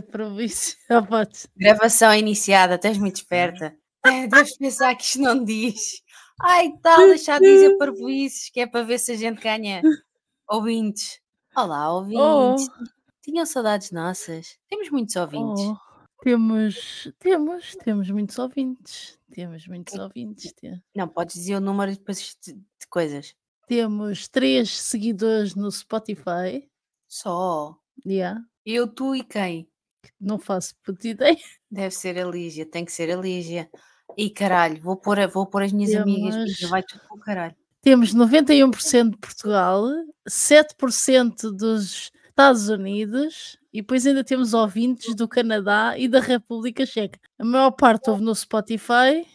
Para isso. Já podes. Gravação iniciada, estás muito esperta. É, deves pensar que isto não diz. Ai, tal, deixar de dizer parvoices, que é para ver se a gente ganha ouvintes. Olá, ouvintes. Oh, Tinham saudades nossas? Temos muitos ouvintes. oh. Temos, temos, temos muitos ouvintes. Temos muitos ouvintes. te- Não, podes dizer o número depois de, de coisas. Temos três seguidores no Spotify. Só. Yeah. Eu, tu e quem? Não faço puta ideia. Deve ser a Lígia, tem que ser a Lígia. E caralho, vou pôr, vou pôr as minhas amigas, Temos- Lígia, vai tudo para o caralho. Temos 91% de Portugal, 7% dos Estados Unidos e depois ainda temos ouvintes do Canadá e da República Checa. A maior parte ouve no Spotify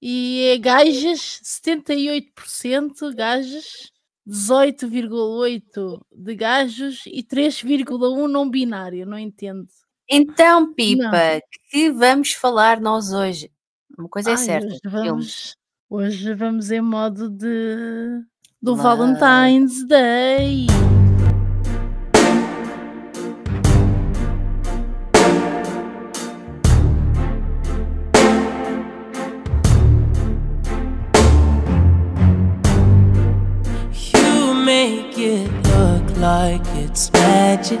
e é gajas, 78% gajas, 18,8% de gajos e 3,1% não binário, não entendo. Então, Pipa, que vamos falar nós hoje? Uma coisa é Ai, certa, hoje vamos, hoje vamos em modo de do Mas- Valentine's Day. You make it look like it's magic.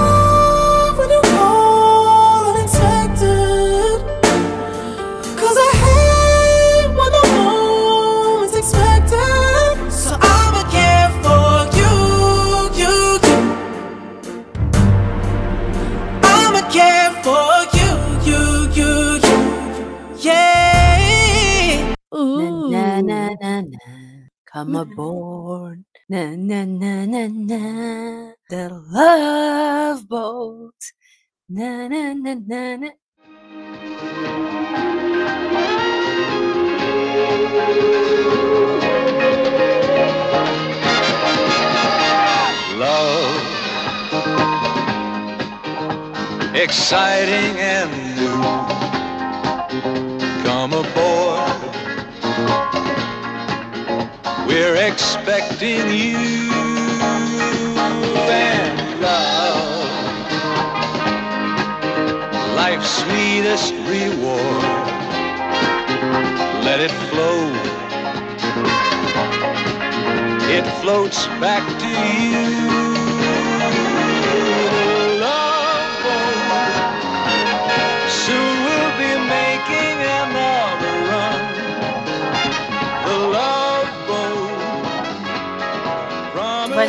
Ooh. Na, na, na, na. Come aboard. Na, na, na, na, na. The love boat. Na, na, na, na, na. love. Exciting and new. We're expecting you and love. Life's sweetest reward. Let it flow. It floats back to you.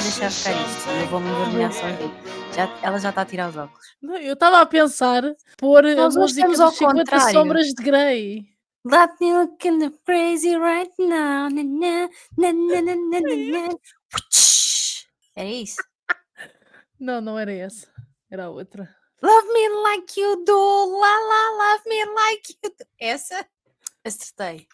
Deixar ficar isto eu vou-me envergonhar sozinho. Já, ela já está a tirar os óculos. Não, Eu estava a pensar pôr a Nós música estamos dos ao 50 contrário. sombras de Grey. Let me look in the crazy right now. Na, na, na, na, na, na, na. Era isso. Não, não era essa. Era a outra. Love me like you do. La la, love me like you do. Essa? Acertei.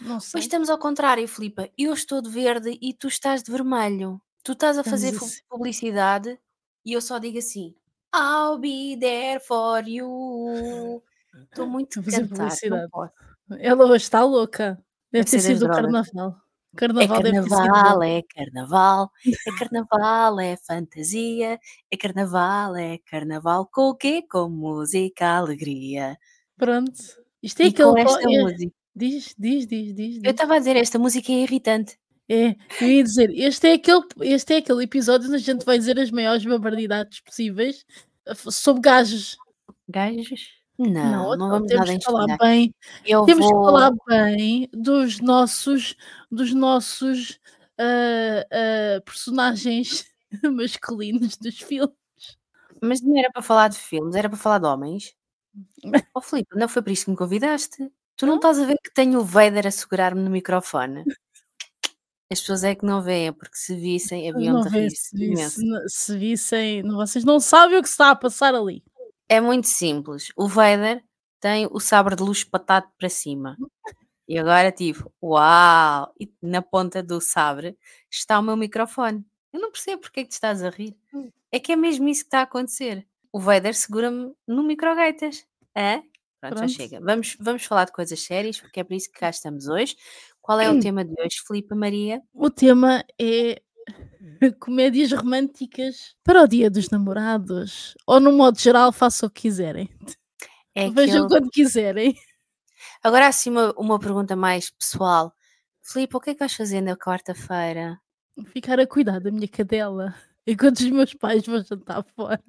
Não sei. Mas estamos ao contrário, Filipa. Eu estou de verde e tu estás de vermelho. Tu estás a Estamos fazer assim. publicidade e eu só digo assim: I'll be there for you. Estou muito Estou a a fazer cantar. Não publicidade. posso. Ela hoje está louca. Deve Deve ter sido o drogas. carnaval. É Carnaval carnaval, é carnaval, é carnaval, é fantasia, é carnaval, é carnaval com o quê? Com música, alegria. Pronto. Isto é E com aquele. co- esta é- música. Diz, diz, diz, diz. Eu diz. estava a dizer, esta música é irritante. É, eu ia dizer, este é, aquele, este é aquele episódio onde a gente vai dizer as maiores babardidades possíveis sobre gajos. Gajos? Não, não, então vamos temos nada que falar bem, Eu temos que vou... falar bem dos nossos, dos nossos ah, ah, personagens masculinos dos filmes. Mas não era para falar de filmes, era para falar de homens. Oh, Filipe, não foi por isso que me convidaste. Tu não estás a ver que tenho o Vader a segurar-me no microfone? As pessoas é que não veem, porque se vissem, haviam de rir-se se, visse- se vissem, vocês não sabem o que está a passar ali. É muito simples. O Vader tem o sabre de luz patado para cima. E agora, tipo, uau! E na ponta do sabre está o meu microfone. Eu não percebo porque é que te estás a rir. É que é mesmo isso que está a acontecer. O Vader segura-me no microgaitas. É? Pronto, já Pronto. chega. Vamos, vamos falar de coisas sérias, porque é por isso que cá estamos hoje. Qual é o tema de hoje, Filipe Maria? O tema é comédias românticas para o dia dos namorados. Ou, no modo geral, façam o que quiserem. É Vejam aquele- quando quiserem. Agora, assim, uma, uma pergunta mais pessoal. Filipe, o que é que vais fazer na quarta-feira? Ficar a cuidar da minha cadela. Enquanto os meus pais vão jantar fora.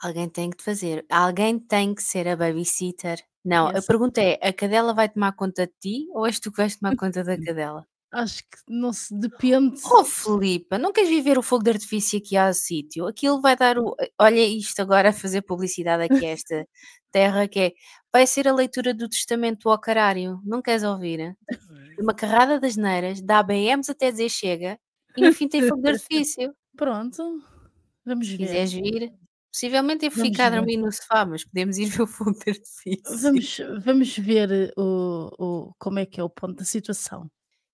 Alguém tem que te fazer. Alguém tem que ser a babysitter. Não, a pergunta é: a cadela vai tomar conta de ti ou és tu que vais tomar conta da cadela? Acho que não se depende. Oh, Filipa, não queres viver o fogo de artifício aqui ao sítio? Aquilo vai dar o. Olha isto agora a fazer publicidade aqui a esta terra, que é. Vai ser a leitura do testamento ao carário. Não queres ouvir? Uma carrada das neiras, dá BMs até dizer chega e no fim tem fogo de artifício. Pronto. Vamos Se ver. quiseres vir, possivelmente eu Vamos ficar a dormir no sofá, mas podemos ir ver o fogo de artifício. Vamos, vamos ver o, o, como é que é o ponto da situação.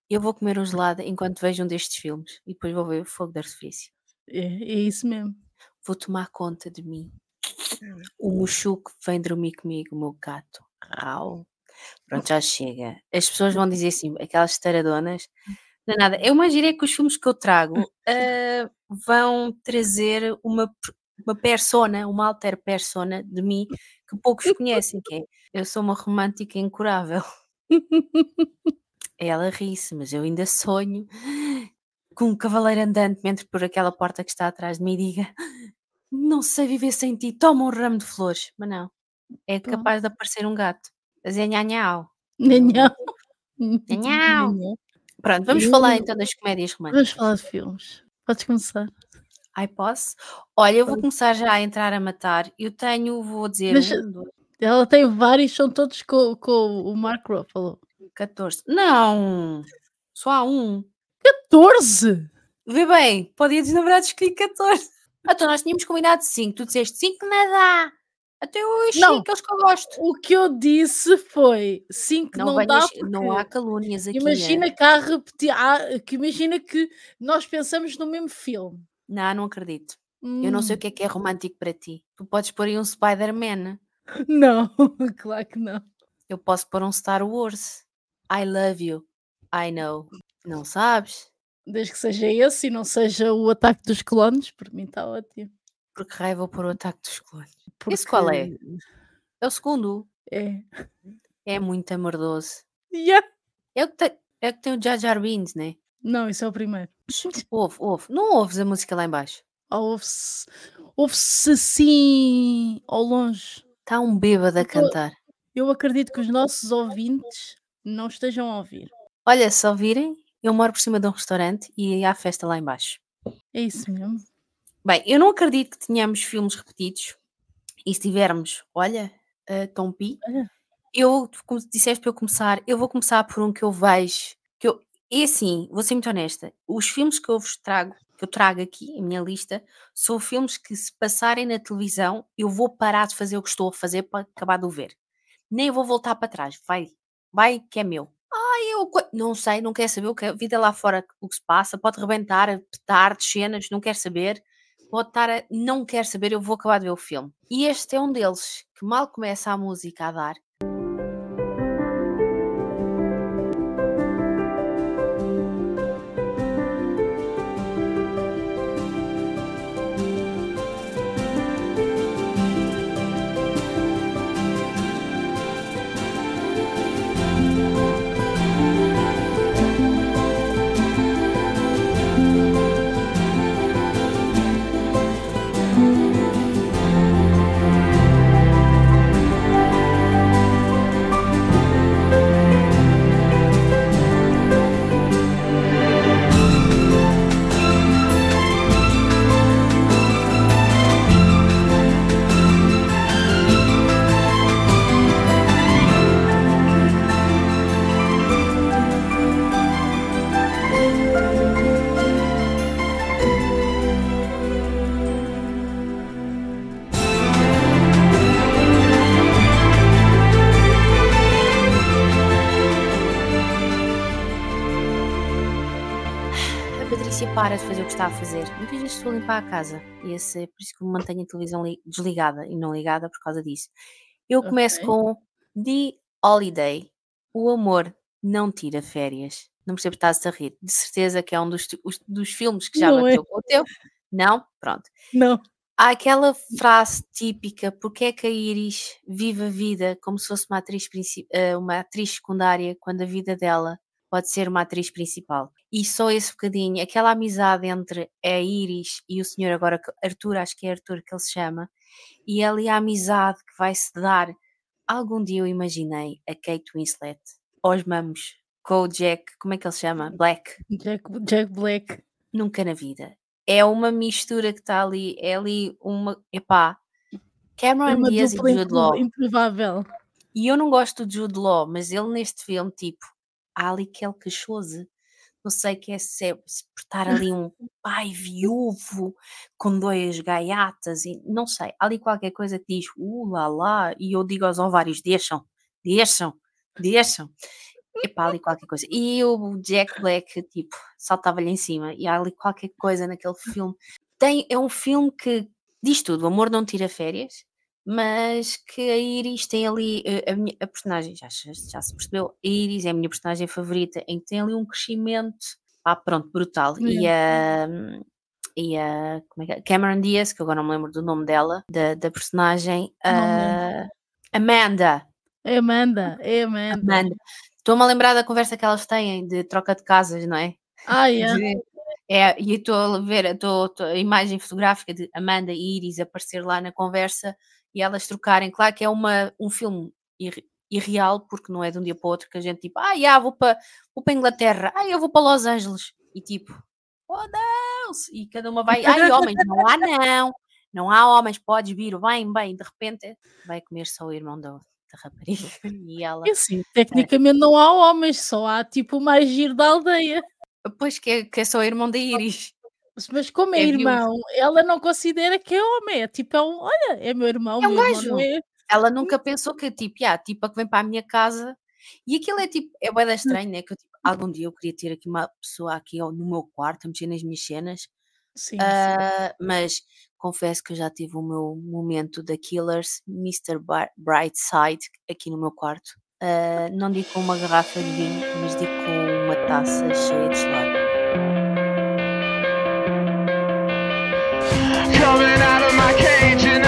Eu vou comer um gelado enquanto vejo um destes filmes e depois vou ver o fogo de artifício. É, é isso mesmo. Vou tomar conta de mim. O Muxuco vem dormir comigo, o meu gato. Rau. Pronto, já chega. As pessoas vão dizer assim, aquelas taradonas. Não é nada. Eu imagino é que os filmes que eu trago ah, vão trazer uma, uma persona, uma alter persona de mim que poucos conhecem, que é eu sou uma romântica incurável. Ela ri-se, mas eu ainda sonho com um cavaleiro andante me entre por aquela porta que está atrás de mim e diga não sei viver sem ti, toma um ramo de flores. Mas não, é capaz de aparecer um gato. A dizer nhanhau. Nhanhau. Pronto, vamos falar então das comédias românticas. Vamos falar de filmes. Podes começar. Ai, posso? Olha, eu vou começar já a entrar a matar. Eu tenho, vou dizer, Mas- um, Ela tem vários, são todos com, com o Mark Ruffalo. 14. Não! Só há um. 14! Vê bem, para o dia dos namorados escolhi 14. Então nós tínhamos combinado 5. Tu disseste 5 não dá. Até hoje Não. 5, os que eu gosto. O que eu disse foi 5 Não, não, venhas- dá porque não há calúnias aqui. imagina é? que há repetir, há- que imagina que nós pensamos no mesmo filme. Não, não acredito. Eu não sei o Hum, que é que é romântico para ti. Tu podes pôr aí um Spider-Man. Não, claro que não. Eu posso pôr um Star Wars. I love you. I know. Não sabes? Desde que seja esse e não seja o ataque dos clones, para mim está ótimo. Porque raio vou pôr o ataque dos clones. Porque... Esse qual é? É o segundo. É. É muito amordoso. Yeah. É o que tem, é o, que tem o Jar Jar Binks, né? Não, isso é o primeiro. Ouve, ouve. Não ouves a música lá em baixo? Ah, Ouve-se ouve-se assim ao longe. Está um bêbado a cantar. Eu acredito que os nossos ouvintes não estejam a ouvir. Olha, se ouvirem, eu moro por cima de um restaurante e há festa lá em baixo. É isso mesmo. Bem, eu não acredito que tenhamos filmes repetidos. E se tivermos, olha, uh, Tom P, Olha. eu, como disseste para eu começar, eu vou começar por um que eu vejo. Eu, é assim, vou ser muito honesta. Os filmes que eu vos trago, que eu trago aqui, a minha lista, são filmes que se passarem na televisão, eu vou parar de fazer o que estou a fazer para acabar de o ver. Nem vou voltar para trás. Vai, vai que é meu. Ai, eu não sei, não quero saber o que é a vida lá fora, o que se passa, pode rebentar, petardes, cenas, não quero saber. Pode estar a não quero saber, eu vou acabar de ver o filme. E este é um deles, que mal começa a música a dar, está a fazer. Muitas vezes estou a limpar a casa e esse, é por isso que me mantenho a televisão li- desligada e não ligada por causa disso. Eu começo Ok. com The Holiday. O amor não tira férias. Não percebo se estás a rir. De certeza que é um dos, os- dos filmes que já Não é. bateu com o teu. Não? Pronto. Não. Há aquela frase típica, porque é que a Iris vive a vida como se fosse uma atriz, eh, uma atriz secundária, quando a vida dela pode ser uma atriz principal. E só esse bocadinho, aquela amizade entre a Iris e o senhor agora, Arthur, acho que é Arthur que ele se chama, e ali a amizade que vai se dar. Algum dia eu imaginei a Kate Winslet aos mamos com o Jack, como é que ele se chama? Black. Jack, Jack Black. Nunca na vida. É uma mistura que está ali, é ali uma. Epá, É Cameron uma Diaz e Jude Law. impro- improvável. E eu não gosto de Jude Law, mas ele neste filme, tipo, há ali aquele cachoso. Não sei que é se é se por estar ali um pai viúvo com dois gaiatas e não sei. Há ali qualquer coisa que diz uh lá lá e eu digo aos ovários: deixam, deixam, deixam. Epá, ali qualquer coisa. E o Jack Black, tipo, saltava-lhe em cima. E há ali qualquer coisa naquele filme. Tem, é um filme que diz tudo: o amor não tira férias, mas que a Iris tem ali eh, a, minha, a personagem, já, já se percebeu, a Iris é a minha personagem favorita, em que tem ali um crescimento, pá, pronto, brutal. E a, e a como é que é? Cameron Diaz, que agora não me lembro do nome dela, da, da personagem, ah, Amanda. Amanda. É Amanda. Amanda. Estou-me a lembrar da conversa que elas têm de troca de casas, não é? Ah, é. De- é, e estou a ver estou- estou- a imagem fotográfica de Amanda e Iris aparecer lá na conversa e elas trocarem. Claro que é uma, um filme irre- irreal, porque não é de um dia para o outro que a gente tipo, ah, já, vou para vou para Inglaterra, ah, eu vou para Los Angeles. E tipo, oh Deus! E cada uma vai, ai, homens, não há não, não há homens, podes vir, bem, bem. De repente vai comer só o irmão da, da rapariga e ela. E assim, tecnicamente não há homens, só há tipo o mais giro da aldeia. Pois que é, que é só o irmão da Iris. Mas como é, É irmão, ela não considera que é homem. É tipo, é um, olha, é meu irmão. É um gajo. é. ela nunca pensou que tipo, yeah, tipo a que vem para a minha casa e aquilo é tipo, é bem estranho, né? Que eu, tipo, algum dia eu queria ter aqui uma pessoa aqui ó, no meu quarto a mexer nas minhas cenas, Sim, sim. ah, mas confesso que eu já tive o meu momento da Killers, Mr. Brightside, aqui no meu quarto. Ah, não digo com uma garrafa de vinho, mas digo com uma taça cheia de gelado. Coming out of my cage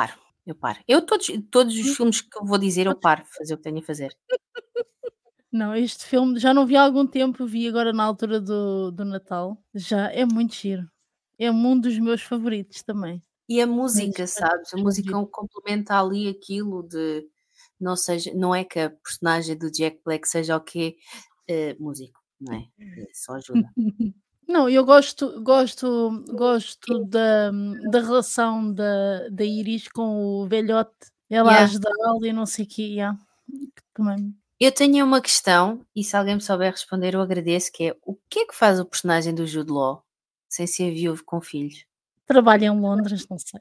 paro, eu paro. Eu todos, todos Hum. os filmes que eu vou dizer, eu paro, fazer o que tenho a fazer. Não, este filme já não vi há algum tempo, vi agora na altura do, do Natal. Já é muito giro. É um dos meus favoritos também. E a música, Mas, sabes? A música giro. complementa ali aquilo de não seja, não é que a personagem do Jack Black seja o quê? Eh, músico, não é? Eh, Só ajuda. Não, eu gosto, gosto, gosto da, da relação da, da Iris com o velhote. Ela Yeah. a ajudá-lo e não sei o quê. yeah. Também. Eu tenho uma questão, e se alguém me souber responder, eu agradeço, que é o que é que faz o personagem do Jude Law? sem ser viúvo com filhos? Trabalha em Londres, não sei.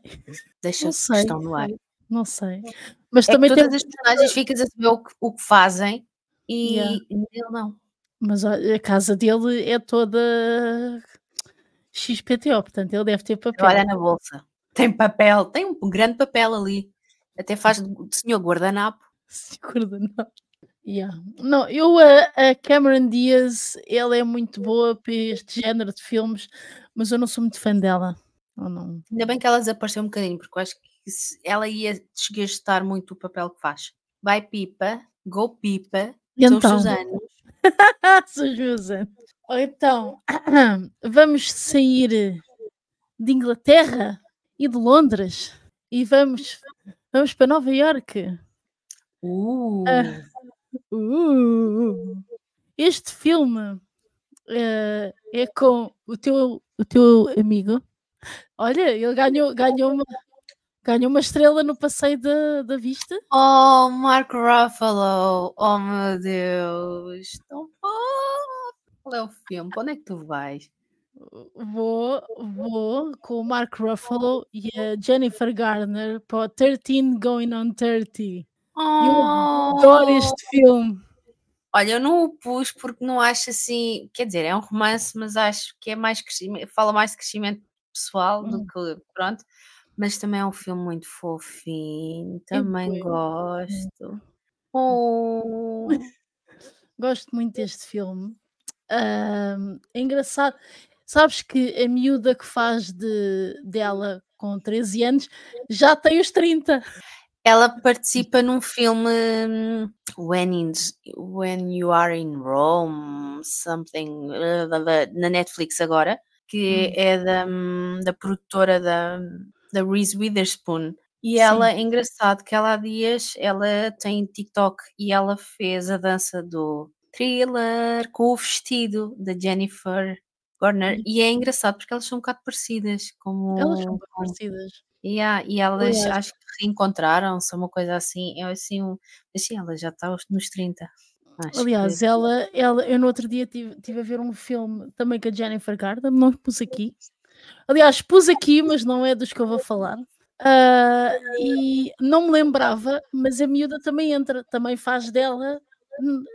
Deixa a questão no ar. Não sei. Mas É que também todas tem. as personagens ficas a saber o que, o que fazem e Yeah. ele não. Mas olha, a casa dele é toda XPTO, portanto ele deve ter papel. Trabalha na bolsa. Tem papel, tem um grande papel ali. Até faz de senhor guardanapo. Segura, não. Yeah. Não, eu, a, Cameron Diaz, ela é muito boa para este género de filmes, mas eu não sou muito fã dela. Não. Ainda bem que ela desapareceu um bocadinho, porque eu acho que ela ia desgastar muito o papel que faz. Vai pipa, go pipa, então? os anos. Ou Então, vamos sair de Inglaterra e de Londres e vamos, vamos para Nova Iorque. Uh, Uh, este filme eh, é com o teu, o teu amigo. Olha, ele ganhou, ganhou, uma, ganhou uma estrela no passeio da, da vista. Oh, Mark Ruffalo! Oh meu Deus! Tão fofo! Qual é o filme? Para onde é que tu vais? Vou, vou com o Mark Ruffalo e a Jennifer Garner para o 13 Going on 30. Oh, Adoro este filme. Olha, eu não o pus porque não acho assim. Quer dizer, é um romance, mas acho que é mais fala mais de crescimento pessoal do Hum. que. Pronto. Mas também é um filme muito fofinho. Também bué. gosto. Oh. Gosto muito deste filme. Ahm, é engraçado. Sabes que a miúda que faz de, dela com 13 anos já tem os 30. Ela participa num filme hum, When, in, When You Are in Rome, something da- na Netflix agora, que Hum. é da, hum, da produtora da, da Reese Witherspoon. E Sim. ela é engraçado que ela há dias ela tem TikTok e ela fez a dança do thriller com o vestido da Jennifer Garner. Hum. E é engraçado porque elas são um bocado parecidas. Como, Elas são parecidas. Yeah, e elas Aliás- acho que reencontraram-se, uma coisa assim. É assim, um, assim ela já está nos 30. Acho Aliás, que, ela, ela, eu no outro dia tive, tive a ver um filme também com a Jennifer Garner, não pus aqui. Aliás, pus aqui, mas não é dos que eu vou falar. Ah, e não me lembrava, mas a miúda também entra, também faz dela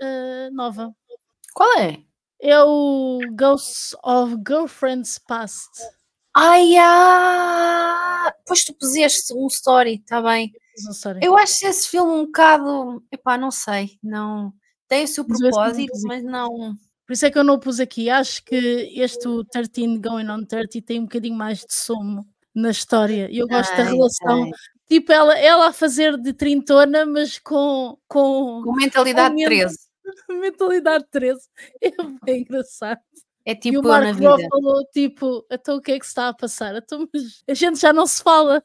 ah, nova. qual é? É o Ghosts of Girlfriends Past. Ai, ah! Pois tu puseste um story, está bem. Sei. Eu acho esse filme um bocado. Epá, não sei. Não. Tem o seu propósito, mas não. Por isso é que eu não o pus aqui. Acho que este o 13 Going on 30 tem um bocadinho mais de sumo na história. E eu gosto da Tem, relação. tem. Tipo, ela, ela a fazer de trintona, mas com, com Com mentalidade Aumenta. 13. mentalidade 13. É bem engraçado. É e tipo o eu na Mark vida. Ruffalo, tipo, então o que é que se está a passar? Então, a gente já não se fala.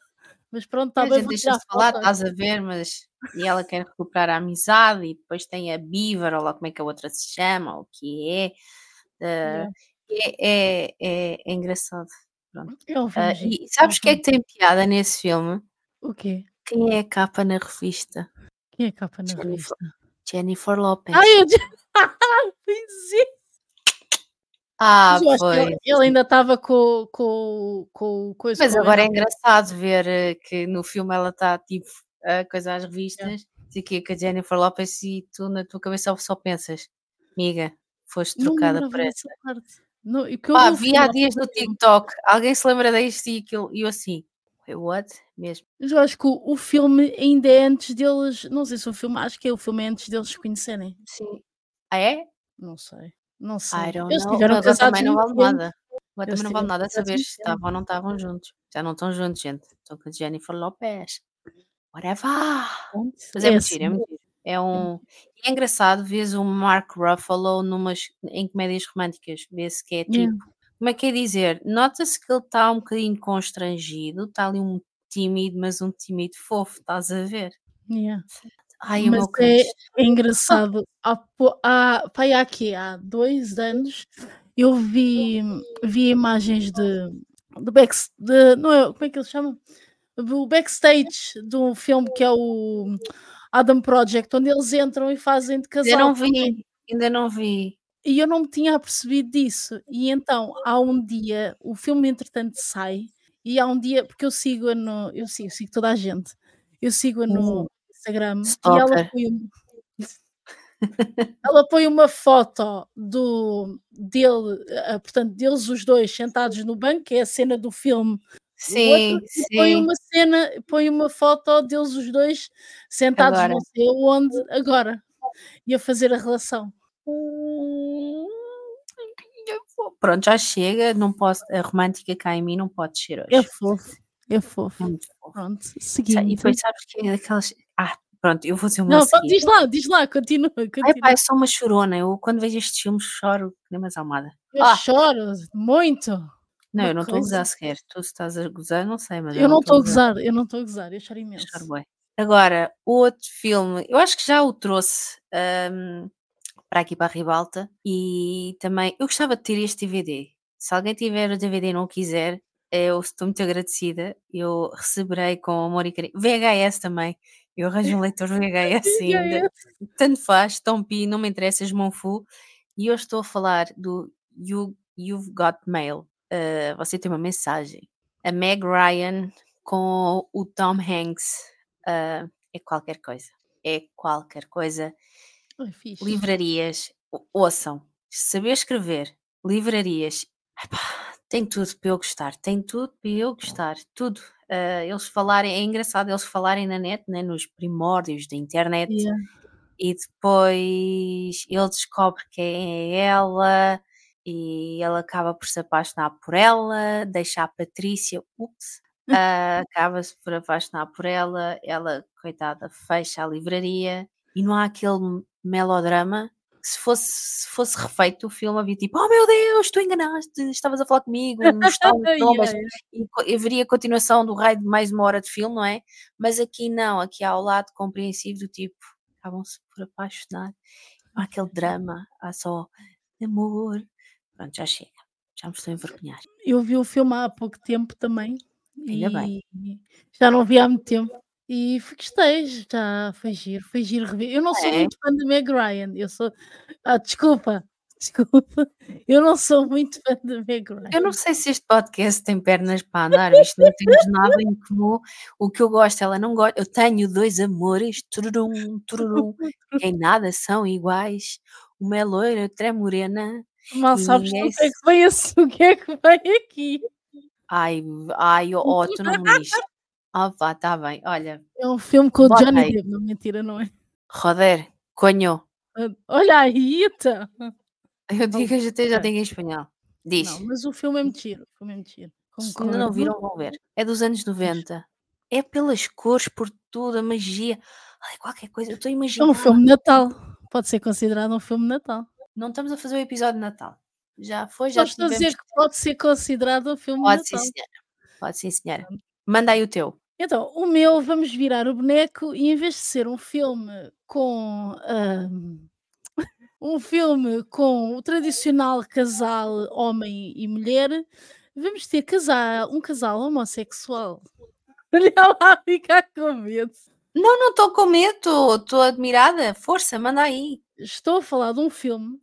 Mas pronto, está a bem, gente vou deixa tirar de falar, estás a ver, mas. E ela quer recuperar a amizade, e depois tem a Beaver, ou lá como é que a outra se chama, ou o que é. Uh, é, é, é, é engraçado. Um Uh, e sabes o que é que tem piada nesse filme? O quê? Quem é a capa na revista? Quem é a capa na Jennifer. revista? Jennifer Lopez. Ai, eu... é. ah, Mas pois. ele, ele ainda estava com, com, com coisa Mas agora é engraçado ver eh, que no filme ela está tipo a coisa às revistas, e que a Jennifer Lopez e tu na tua cabeça só pensas, amiga, foste trocada por essa. parte. Não, Pá, vi há dias no TikTok, alguém se lembra disto e aquilo, e eu assim, "Wait, what? Mesmo. Mas eu acho que o, o filme ainda é antes deles. Não sei se o filme, acho que é o filme é antes deles se conhecerem. Sim. Ah, é? Não sei. Não sei. Eles tiveram casados também não vale nada. Agora também não vale nada saber se estavam ou não estavam juntos. Já não estão juntos, gente. Estão com a Jennifer Lopez. Whatever. Mas é, muito assim. giro, é. É um. É engraçado, vês o Mark Ruffalo numas, em comédias românticas, vê-se que é tipo. Yeah. Como é que é dizer? Nota-se que ele está um bocadinho constrangido, está ali um tímido, mas um tímido fofo, estás a ver? Yeah. Ai, Mas é, é engraçado. Há, há, há aqui, há dois anos, eu vi, vi imagens de, de, back, de não é, como é que eles chamam? Do backstage de um filme que é o Adam Project, onde eles entram e fazem de casal. Ainda não vi, ainda não vi. E eu não me tinha apercebido disso. E então, há um dia, o filme entretanto sai, e há um dia, porque eu sigo no, eu sigo, sigo toda a gente, eu sigo no Hum, Instagram e ela stalker. põe, um- ela põe uma foto do dele, ah, portanto, deles os dois sentados no banco, que é a cena do filme. Sim, outro e põe sim. uma cena, põe uma foto deles os dois sentados Agora. não sei aonde agora e a fazer a relação. Pronto, já chega. Não posso, a romântica cá em mim não pode descer É hoje. fofo, é fofo. É muito fofo. Pronto, Sa- E seguinte. depois sabes que é daquelas. Ah, pronto, eu vou dizer uma Não, pá, seguir. diz lá, diz lá, continua, Ai, continua. pá, eu sou uma chorona. Eu, quando vejo estes filmes, choro nem mais almada. Eu Ah, choro muito. Não, Uma eu não estou a coisa. gozar sequer. Tu se estás a gozar, não sei, mas eu Eu não estou a gozar. eu não estou a gozar, eu choro imenso. choro bué. Agora, outro filme, eu acho que já o trouxe hum, para aqui para a Ribalta e também eu gostava de ter este DVD. Se alguém tiver o DVD e não o quiser, eu estou muito agradecida. Eu receberei com amor e carinho. VHS também. Eu arranjo um leitor VHS ainda. Tanto faz, Tompi, não me interessa, Monfu. E eu estou a falar do you, You've Got Mail. Uh, você tem uma mensagem. A Meg Ryan com o Tom Hanks. uh, é qualquer coisa. É qualquer coisa. Fixe. Livrarias, ouçam. Saber escrever, livrarias. Epá, tem tudo para eu gostar. Tem tudo para eu gostar. Tudo. Uh, eles falarem, é engraçado eles falarem na net, né, nos primórdios da internet Yeah. e depois ele descobre quem é ela e ele acaba por se apaixonar por ela, deixa a Patrícia, ups, ah, acaba-se por apaixonar por ela, ela, coitada, fecha a livraria e não há aquele melodrama. que Se fosse, se fosse refeito o filme, havia tipo, oh meu Deus, tu enganaste, estavas a falar comigo, trombas", Yeah, e haveria continuação do raio de mais uma hora de filme, não é? Mas aqui não, aqui há o lado compreensivo do tipo, acabam-se por apaixonar, não há aquele drama, há só amor. Pronto, já chega, já me estou a envergonhar. Eu vi o filme há pouco tempo também. Ainda bem. Já não vi há muito tempo. E gostei, já foi giro, foi giro rever. Eu não sou É? muito fã de Meg Ryan. Eu sou. Ah, desculpa, desculpa. Eu não sou muito fã de Meg Ryan. Eu não sei se este podcast tem pernas para andar, isto não temos nada em comum. O que eu gosto, ela não gosta. Eu tenho dois amores, tururum, tururum, que em nada são iguais. Uma é loira, outra é morena. Mal sabes ninguém o que é que vem o que é que vem aqui. Ai, ai, ó, tu não me diz. Ah, vá, tá bem. Olha, É um filme com o Johnny. Depp, não mentira, não é? Roder, conho. Ah, Olha aí, então. Eu digo, já tenho, já tenho em espanhol. Diz. Não, mas o filme é giro. O filme é giro. Se ainda não viram, vão ver. É dos anos 90. É pelas cores, por tudo, a magia. Ai, qualquer coisa. Eu estou a É um filme de Natal. Pode ser considerado um filme de Natal. Não estamos a fazer o episódio de Natal. Já foi, já Só estou a dizer que pode ser considerado um filme Pode de sim, Natal. senhora. Pode sim, senhora. Manda aí o teu. Então, o meu, vamos virar o boneco e em vez de ser um filme com. ahm, um filme com o tradicional casal homem e mulher, vamos ter casal, um casal homossexual. Olha lá, ficar com medo. Não, não estou com medo. Estou admirada. Força, manda aí. Estou a falar de um filme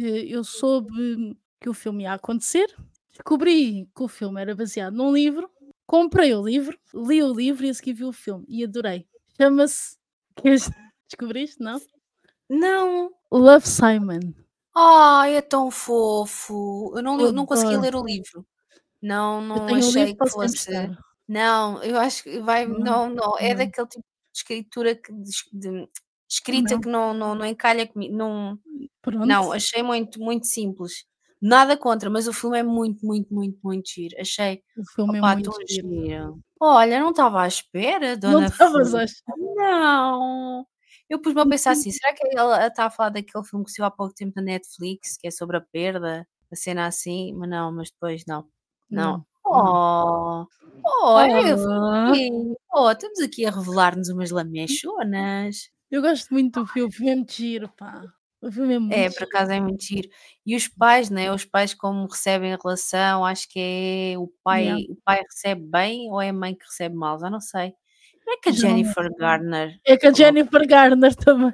que eu soube que o filme ia acontecer, descobri que o filme era baseado num livro, comprei o livro, li o livro e a seguir vi o filme e adorei. Chama-se. Descobriste? Não? Não. Love Simon. Ai, é tão fofo. Eu não, li- não consegui ler o livro. Não, Eu não achei livro, que fosse. Não, eu acho que vai. Não, Não, não. É daquele tipo de escritura que. de de- escrita Não. que não, não, não encalha comigo. Não, Pronto. não, achei muito, muito simples. Nada contra, mas o filme é muito, muito, muito, muito giro. Achei. O filme Opá, é muito giro. giro. Olha, não estava à espera, Não Dona estavas Flor. a achar? Não. Eu pus-me a pensar assim, será que ela está a falar daquele filme que saiu há pouco tempo na Netflix, que é sobre a perda, a cena assim, mas não, mas depois não. Não. Não. Oh, oh, é Ah, fofinho. Oh, estamos aqui a revelar-nos umas lamechonas. Eu gosto muito do filme, o filme é muito giro, pá. O filme é muito É, por acaso é muito giro. E os pais, né? Os pais como recebem a relação, acho que é o pai, Yeah. o pai recebe bem ou é a mãe que recebe mal, já não sei. Não é que a Jennifer Garner É com a Jennifer Garner também.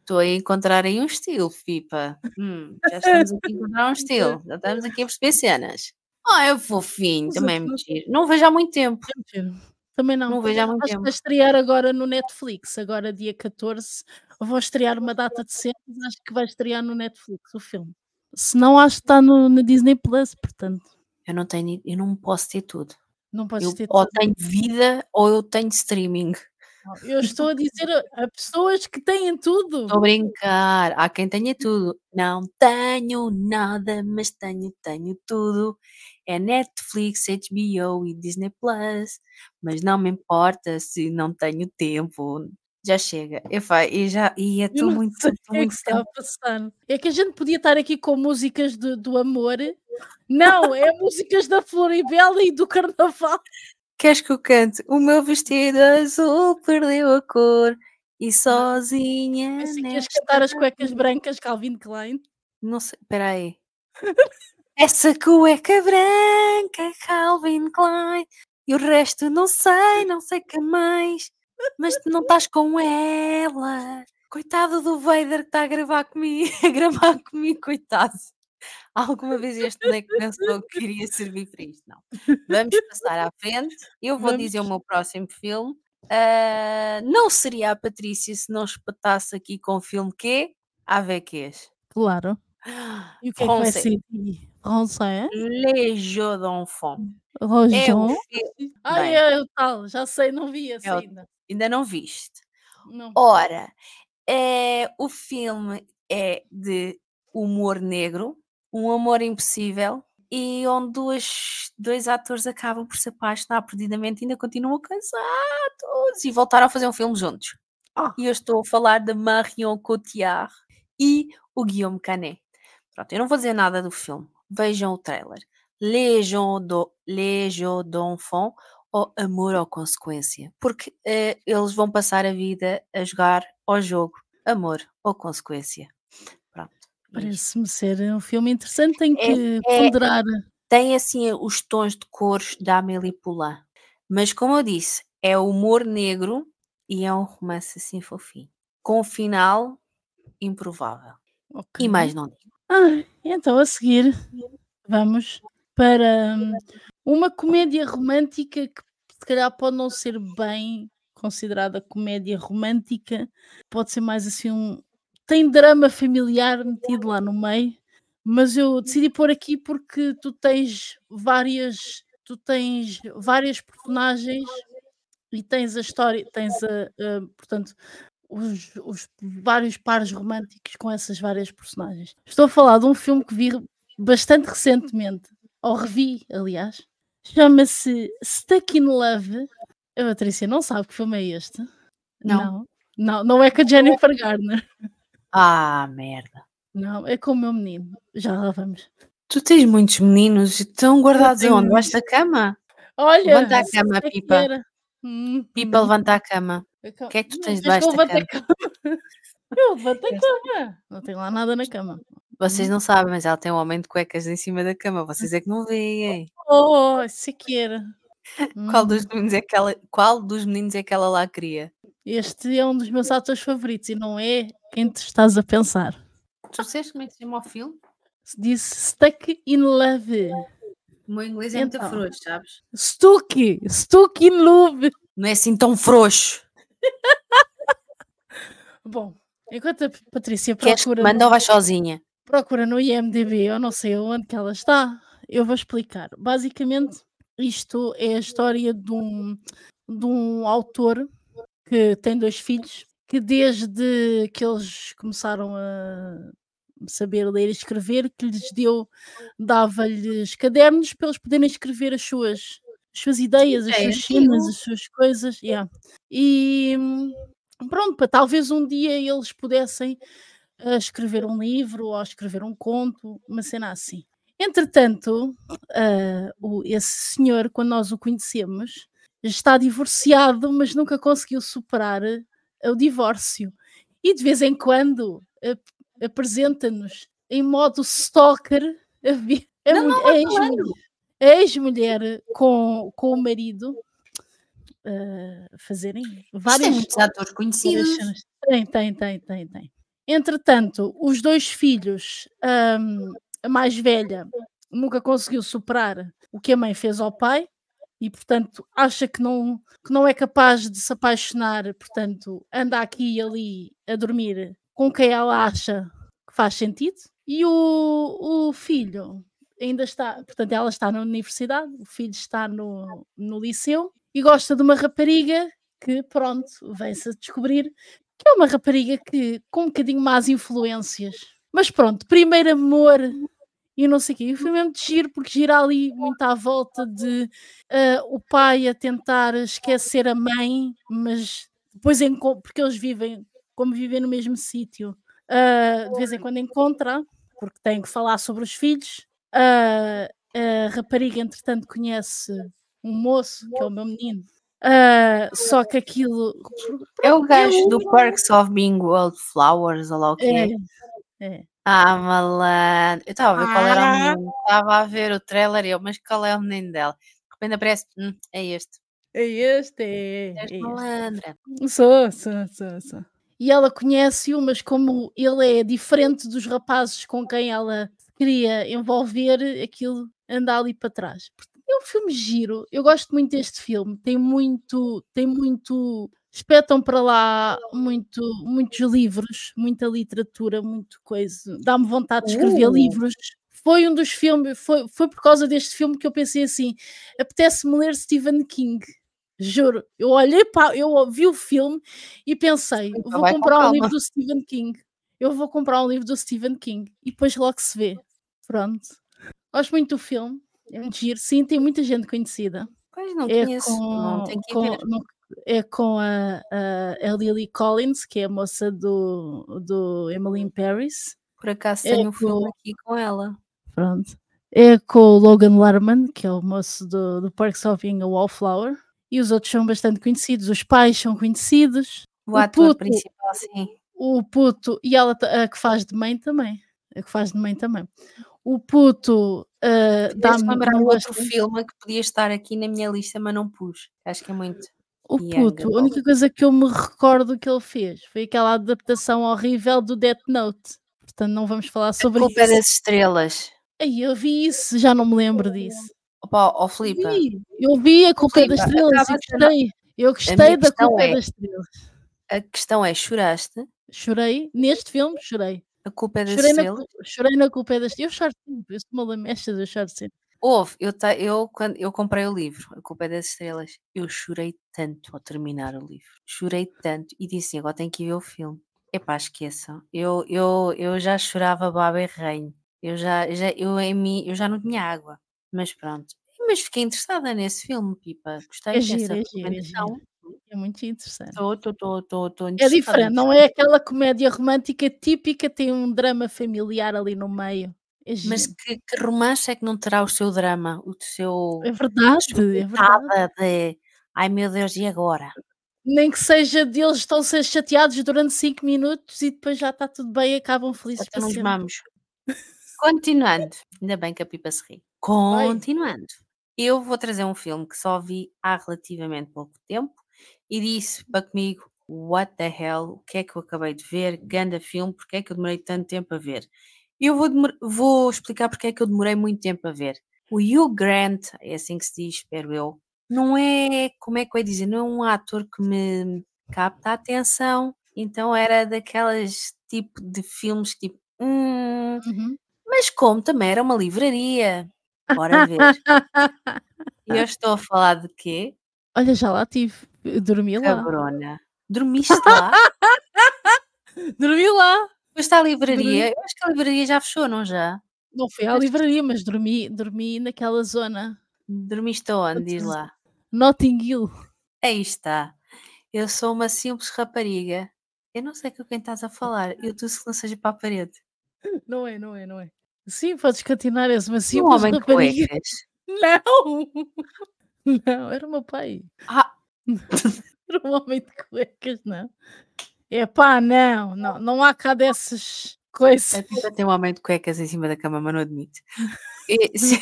Estou a encontrar aí um estilo, Pipa. Hum, já estamos aqui a encontrar um estilo. Já estamos aqui a perceber cenas. Ah, é fofinho, também é giro. Não o vejo há muito tempo. É muito. Também não. Não vejo há muito Acho que tempo. vai estrear agora no Netflix, agora dia 14. Vou estrear uma data de cenas, acho que vai estrear no Netflix o filme. Se não, acho que está no, na Disney Plus, portanto, Eu não tenho, eu não posso ter tudo. não podes Eu ter ou tudo. tenho vida ou eu tenho streaming. Eu estou a dizer a, a pessoas que têm tudo. Estou a brincar. Há quem tenha tudo. Não tenho nada, mas tenho, tenho tudo. É Netflix, HBO e Disney Plus. Mas não me importa se não tenho tempo. Já chega. Eu, fa- e já e é tudo muito, sei é que muito está a passar. É que a gente podia estar aqui com músicas do, do amor. Não, é músicas da Floribela e do Carnaval. Queres que eu cante? O meu vestido azul perdeu a cor e sozinha. Pensei que ias nesta cantar as cuecas brancas, Calvin Klein. Não sei, peraí. Essa cueca branca, Calvin Klein. E o resto não sei, não sei que mais. Mas tu não estás com ela. Coitado do Vader que está a gravar comigo, a gravar comigo, coitado. Alguma vez este boneco pensou que queria servir para isto? Não. Vamos passar à frente. Eu vou dizer o Vamos. meu próximo filme. Ah, não seria a Patrícia se não espetasse aqui com o filme que AVQs. Claro. E o que é que vai ser? Français? Les Jeux d'Enfants. É o Rojon? filme. Ai, Bem, o tal, já sei, não vi esse o- ainda. ainda não viste. Não. Ora, é, o filme é de humor negro, um amor impossível, e onde duas, dois atores acabam por se apaixonar perdidamente e ainda continuam casados e voltaram a fazer um filme juntos. Ah. E eu estou a falar de Marion Cotillard e o Guillaume Canet. Pronto, eu não vou dizer nada do filme. Vejam o trailer. Légion do, Légion d'Enfant ou Amor ou Consequência. Porque eh, eles vão passar a vida a jogar ao jogo Amor ou Consequência. Pronto. é. Parece-me ser um filme interessante, tenho É- que é- ponderar. Tem assim os tons de cores da Amélie Poulain. Mas como eu disse, é humor negro e é um romance assim fofinho. Com um final improvável. Ok. E mais não digo. Ah, então a seguir vamos para hum, uma comédia romântica que se calhar pode não ser bem considerada comédia romântica, pode ser mais assim um. Tem drama familiar metido lá no meio, mas eu decidi pôr aqui porque tu tens várias. Tu tens várias personagens e tens a história, tens a, a- portanto, os, os vários pares românticos com essas várias personagens. Estou a falar de um filme que vi bastante recentemente, ou revi, aliás, chama-se Stuck in Love. A Patrícia não sabe que filme é este? Não. Não, não, não é com a Jennifer Garner. Ah, merda. Não, é com o meu menino. Já lá vamos. Tu tens muitos meninos estão guardados aonde? Debaixo da cama? Olha, Levanta a cama, Pipa. Hum, Pipa, hum. levanta a cama. O que é que tu tens debaixo da levantei a cama? Eu levantei a cama. Não tem lá nada na cama. Vocês Hum. não sabem, mas ela tem um homem de cuecas em cima da cama. Vocês é que não veem. Oh, se queira. Qual Hum, dos meninos é que ela, qual dos meninos é que ela lá queria? Este é um dos meus atores favoritos e não é quem te estás a pensar. Tu sabes como é que se chama o filme? Disse Stuck in Love. O meu inglês é muito Então. frouxo, sabes? Stuck! Stuck in Love! Não é assim tão frouxo. Bom, enquanto a Patrícia procura, manda ou no, vais sozinha? procura no IMDB, eu não sei onde que ela está, eu vou explicar. Basicamente, isto é a história de um, de um autor que tem dois filhos, que desde que eles começaram a saber ler e escrever, que lhes deu, dava-lhes cadernos para eles poderem escrever as suas, as suas ideias, as é suas cenas, as suas coisas. yeah. E hum, pronto, para talvez um dia eles pudessem ah, escrever um livro ou escrever um conto, uma cena assim. Entretanto, ah, o- esse senhor, quando nós o conhecemos, está divorciado, mas nunca conseguiu superar ah, o divórcio. E de vez em quando ap- apresenta-nos em modo stalker a, vi- a Não, mulher- a ex-mulher a ex-mulher com, com o marido ah, fazerem tem várias, muitos atores conhecidos. Tem, tem, tem, tem, tem. Entretanto, os dois filhos, hum, a mais velha, nunca conseguiu superar o que a mãe fez ao pai e, portanto, acha que não, que não é capaz de se apaixonar, portanto, anda aqui e ali a dormir com quem ela acha que faz sentido. E o, o filho ainda está, portanto, ela está na universidade, o filho está no, no liceu e gosta de uma rapariga que, pronto, vem-se a descobrir que é uma rapariga que com um bocadinho más influências. Mas pronto, primeiro amor e não sei o quê. E foi mesmo de giro, porque gira ali muito à volta de ah, o pai a tentar esquecer a mãe, mas depois, enco- porque eles vivem, como vivem no mesmo sítio, ah, de vez em quando encontra, porque têm que falar sobre os filhos. Ah, a rapariga, entretanto, conhece um moço, que é o meu menino. Ah, só que aquilo É o gajo do Perks of Being Wildflowers, ou lá o que é. é, é. Ah, malandro. Eu estava a ver qual era o Ah. menino. Estava a ver o trailer e eu, mas qual é o menino dela? De repente aparece, hum, é este. É este, é, é este. malandra. Sou, sou, sou, sou. E ela conhece-o, mas como ele é diferente dos rapazes com quem ela queria envolver, aquilo anda ali para trás. É um filme giro. Eu gosto muito deste filme. Tem muito, tem muito. Espetam para lá muito, muitos livros, muita literatura, muito coisa. Dá-me vontade de escrever Uh. livros. Foi um dos filmes, foi, foi por causa deste filme que eu pensei assim: apetece-me ler Stephen King. Juro, eu olhei para, eu vi o filme e pensei, Então vou comprar um livro do Stephen King. Eu vou comprar um livro do Stephen King e depois logo se vê. Pronto. Gosto muito do filme. É muito giro. Sim, tem muita gente conhecida. Pois não É conheço, não com, tenho que ir com- ver. não- é com a, a, a Lily Collins, que é a moça do, do Emily in Paris. Por acaso é tenho um filme com- aqui com ela. Pronto. É com o Logan Lerman, que é o moço do, do Parks of Being a Wallflower. E os outros são bastante conhecidos. Os pais são conhecidos. O, O ator puto- principal, sim. O puto, e ela a que faz de mãe também. A que faz de mãe também. O puto Fez dá-me lembrar um outro filme que podia estar aqui na minha lista, mas não pus. Acho que é muito. O puto, a única coisa que eu me recordo que ele fez foi aquela adaptação horrível do Death Note. Portanto, não vamos falar A sobre culpa é isso. das estrelas. Ai, eu vi isso, já não me lembro disso. Opa, ó Filipa, Vi, eu vi a culpa é das estrelas e gostei. Eu gostei da culpa é- das estrelas. a questão é: choraste? Chorei, neste filme, chorei. A culpa é das Chorei na, estrelas? cu- chorei na culpa é das Eu choro sempre, eu sou uma lamechas, eu choro sempre. Houve, eu, ta- eu, quando eu comprei o livro, A Culpa é das Estrelas, eu chorei tanto ao terminar o livro. Chorei tanto e disse assim, agora tenho que ir ver o filme. Epá, esqueçam. Eu, eu, eu já chorava baba e reino. Eu já, já, eu, em mim, eu já não tinha água. Mas pronto. Mas fiquei interessada nesse filme, Pipa. Gostei É dessa giro, é giro, é recomendação. giro. É muito interessante. Estou, estou, estou, estou, estou É diferente, não é aquela comédia romântica típica, tem um drama familiar ali no meio. É Mas que, que romance é que não terá o seu drama? O seu... É verdade, é verdade. De... Ai meu Deus, e agora? Nem que seja deles estão a ser chateados durante 5 minutos e depois já está tudo bem e acabam felizes Até para nos sempre. mamos. Continuando. Ainda bem que a Pipa se ri. Continuando. Eu vou trazer um filme que só vi há relativamente pouco tempo e disse para comigo: What the hell? O que é que eu acabei de ver? Ganda filme, porque é que eu demorei tanto tempo a ver? Eu vou, vou explicar porque é que eu demorei muito tempo a ver. O Hugh Grant, é assim que se diz, espero eu, não é, como é que eu ia dizer, não é um ator que me capta a atenção, então era daquelas tipo de filmes que tipo, hum, Uhum. mas como também era uma livraria. Bora ver. E eu estou a falar de quê? Olha, já lá tive. Eu Dormi lá. Cabrona. Dormiste lá? Dormi lá. Foste à livraria? Eu acho que a livraria já fechou, não já? Não fui à Mas- livraria, mas dormi, dormi naquela zona. Dormiste aonde? Diz lá. Notting Hill. Aí está. Eu sou uma simples rapariga. Eu não sei com quem estás a falar. Eu disse que não seja para a parede. Não é, não é, não é. Sim, podes continuar, és uma um simples homem de rapariga. cuecas. Não! Não, era o meu pai. Ah, um homem de cuecas, não. É pá, não, não, não há cá dessas coisas. tem um homem de cuecas em cima da cama, mas não admite. Se-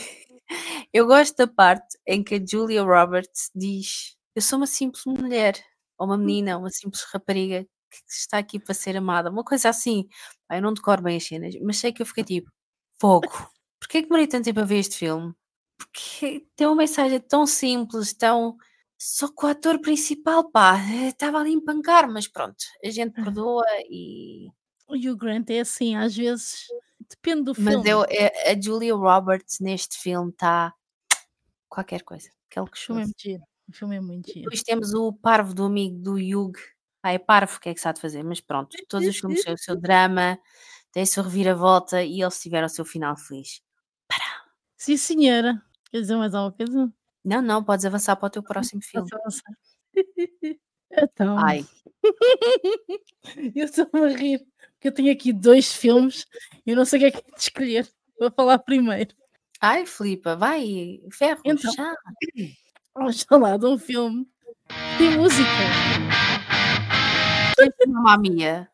eu gosto da parte em que a Julia Roberts diz: Eu sou uma simples mulher, ou uma menina, uma simples rapariga que está aqui para ser amada, uma coisa assim. Eu não decoro bem as cenas, mas sei que eu fiquei tipo, fogo. Porquê que demorei tanto tempo a ver este filme? Porque tem uma mensagem tão simples, tão. Só que o ator principal, pá, eh, estava ali a empancar, mas pronto, a gente perdoa e. O Hugh Grant é assim, às vezes depende do Mas filme. eu, eh, a Julia Roberts neste filme está qualquer coisa. Aquele que O filme é muito giro. O filme é muito giro. Depois temos o parvo do amigo do Hugh. Ah, é parvo, o que é que de fazer? Mas pronto, todos os filmes têm o seu drama, têm a sua reviravolta e eles tiveram o seu final feliz. Sim, senhora. Quer dizer mais alguma coisa? Não, não, podes avançar para o teu próximo filme. Então, Ai, eu estou-me a rir, porque eu tenho aqui dois filmes e eu não sei o que é que é de escolher. Vou falar primeiro. ai, Filipa, vai, ferro, Então. já. Vamos falar de um filme tem música. Mamma mia.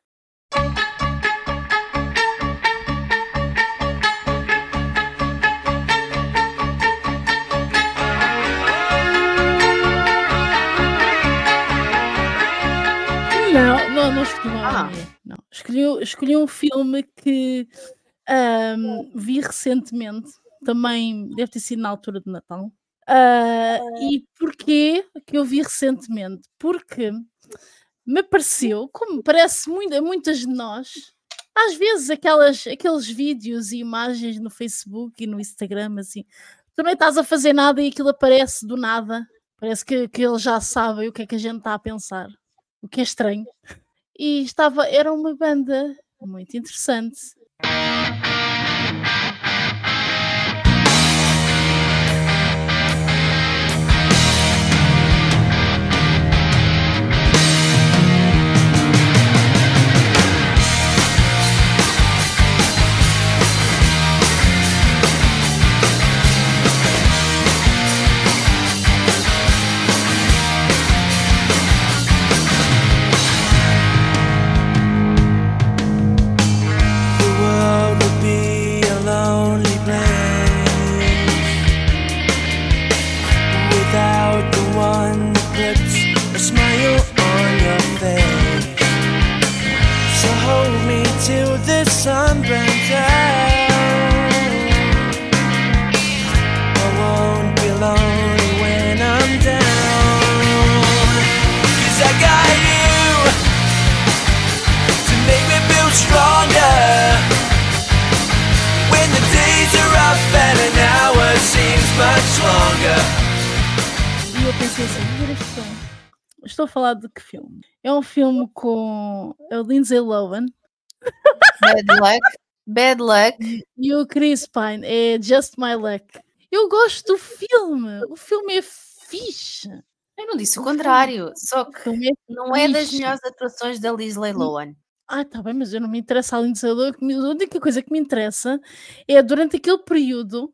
Escolhi uma Ah. Não. Escolhi, escolhi um filme que ahm, vi recentemente, também deve ter sido na altura de Natal. Ah, e porquê que eu vi recentemente? Porque me pareceu, como parece muito, a muitas de nós, às vezes aquelas, aqueles vídeos e imagens no Facebook e no Instagram, assim, nem estás a fazer nada e aquilo aparece do nada. Parece que, que eles já sabem o que é que a gente está a pensar o que é estranho. E estava, era uma banda muito interessante. Filme com a Lindsay Lohan Bad luck. Bad luck. e o Chris Pine. É Just My Luck. Eu gosto do filme. O filme é fixe. Eu não disse o O contrário, só que é não é das melhores atuações da Leslie Lohan. Ah, tá bem, mas eu não me interessa a Lindsay Lohan. A única coisa que me interessa é durante aquele período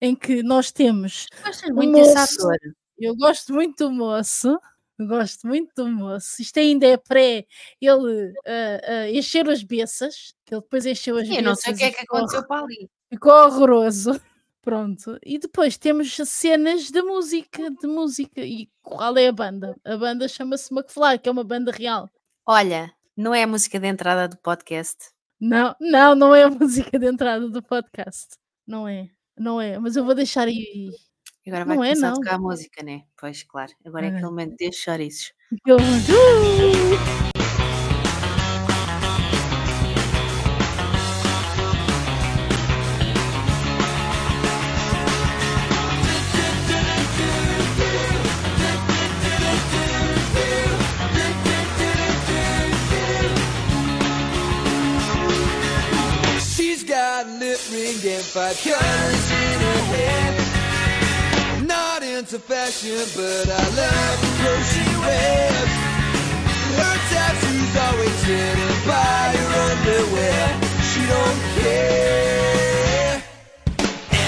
em que nós temos Gostas muito moço- ator. Eu gosto muito do moço. Gosto muito do moço. Isto ainda é pré ele ah, ah, encher as beças. Que ele depois encheu as Eu não sei o beças que é que aconteceu para ali. ficou horroroso. Pronto. E depois temos cenas de música, de música. E qual é a banda? A banda chama-se McFly, que é uma banda real. Olha, não é a música de entrada do podcast. Não, não, não é a música de entrada do podcast. Não é, não é. Mas eu vou deixar aí. Agora vai Não é, começar a não. tocar a música, né? Pois, claro. Agora é Ah. aquele momento de chouriços. Eu- Uh! She's got a lip ring and five colors in her. Not into fashion, but I love the clothes she wears. Her tattoos always hidden by her underwear. She don't care.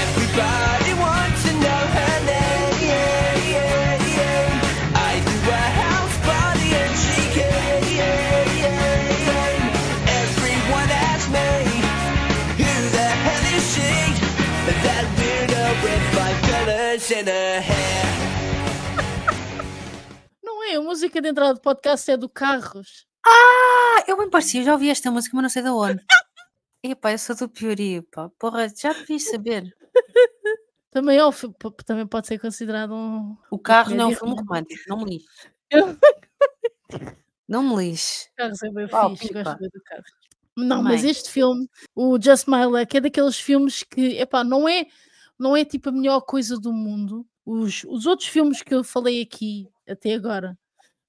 Everybody wants to know her name. I do a house party and she came. Everyone asks me. Who the hell is she? That weirdo with five colors in her hair. É, a música de entrada do podcast é do Carros. Ah, eu bem parecia, já ouvi esta música, mas não sei de onde. Epá, eu sou do Piori, pá. Porra, já devias saber. Também, é um também pode ser considerado um. O carro não é um filme romântico, não me lixe. Eu- Não me lixe. Carros é bem Oh, fixe, pipa. gosto bem do carro. Não, mas este filme, o Just My Luck, é daqueles filmes que, epá, não é, não é tipo a melhor coisa do mundo. Os, os outros filmes que eu falei aqui até agora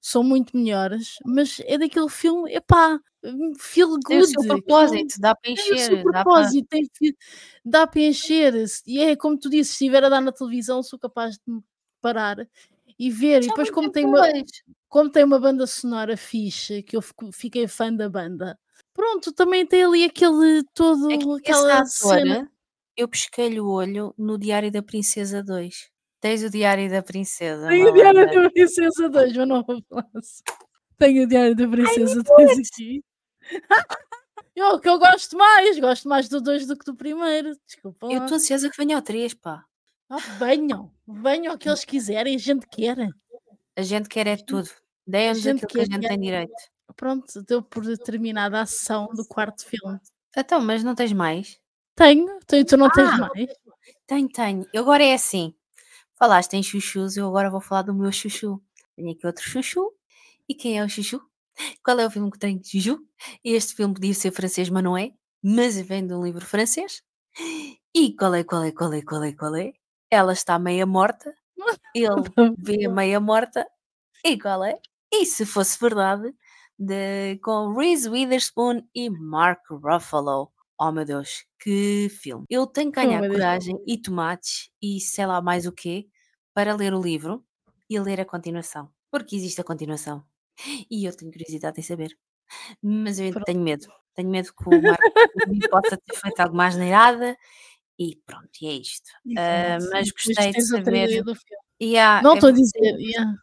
são muito melhores, mas é daquele filme, epá, hum, feel Tem o good. seu propósito, dá para tem o seu encher. Dá para... propósito, tem dá para encher. se- E é como tu dizes, se estiver a dar na televisão, sou capaz de me parar e ver. E Já depois, muito como tem, uma, depois. como tem uma banda sonora fixe, que eu fiquei fã da banda, pronto, também tem ali aquele todo, É aquela cena. eu pesquei-lhe o olho no Diário da Princesa 2. Tens o Diário da Princesa, Tenho o Diário da Princesa 2, mas não vou falar assim. Tenho o Diário da Princesa 2 aqui. O que eu gosto mais, gosto mais do 2 do que do primeiro. Desculpa Eu estou ansiosa que venha ao 3, pá. Ah, venham, venham o que eles quiserem, a gente quer. A gente quer é tudo. Deem-nos gente aquilo que a gente tem direito. Pronto, deu por determinada a sessão do quarto filme. Então, mas não tens mais? Tenho, tenho tu não tens Ah! mais? Tenho, tenho. Eu agora é assim. Falaste em chuchus, eu agora vou falar do meu chuchu. Tenho aqui outro chuchu. E quem é o chuchu? Qual é o filme que tem chuchu? Este filme podia ser francês, mas não é. Mas vem de um livro francês. E qual é, qual é, qual é, qual é, qual é? Ela está meia morta. Ele vê meia morta. E qual é? E se fosse verdade, de, com Reese Witherspoon e Mark Ruffalo. Oh meu Deus, que filme! Eu tenho que Oh, ganhar Deus. coragem e tomates e sei lá mais o quê para ler o livro e ler a continuação. Porque existe a continuação. E eu tenho curiosidade em saber. Mas eu Pronto. tenho medo. Tenho medo que o Ruffalo possa ter feito alguma asneirada. E pronto, e é isto. Exato. mas gostei de saber. E há- Não é estou a dizer. yeah.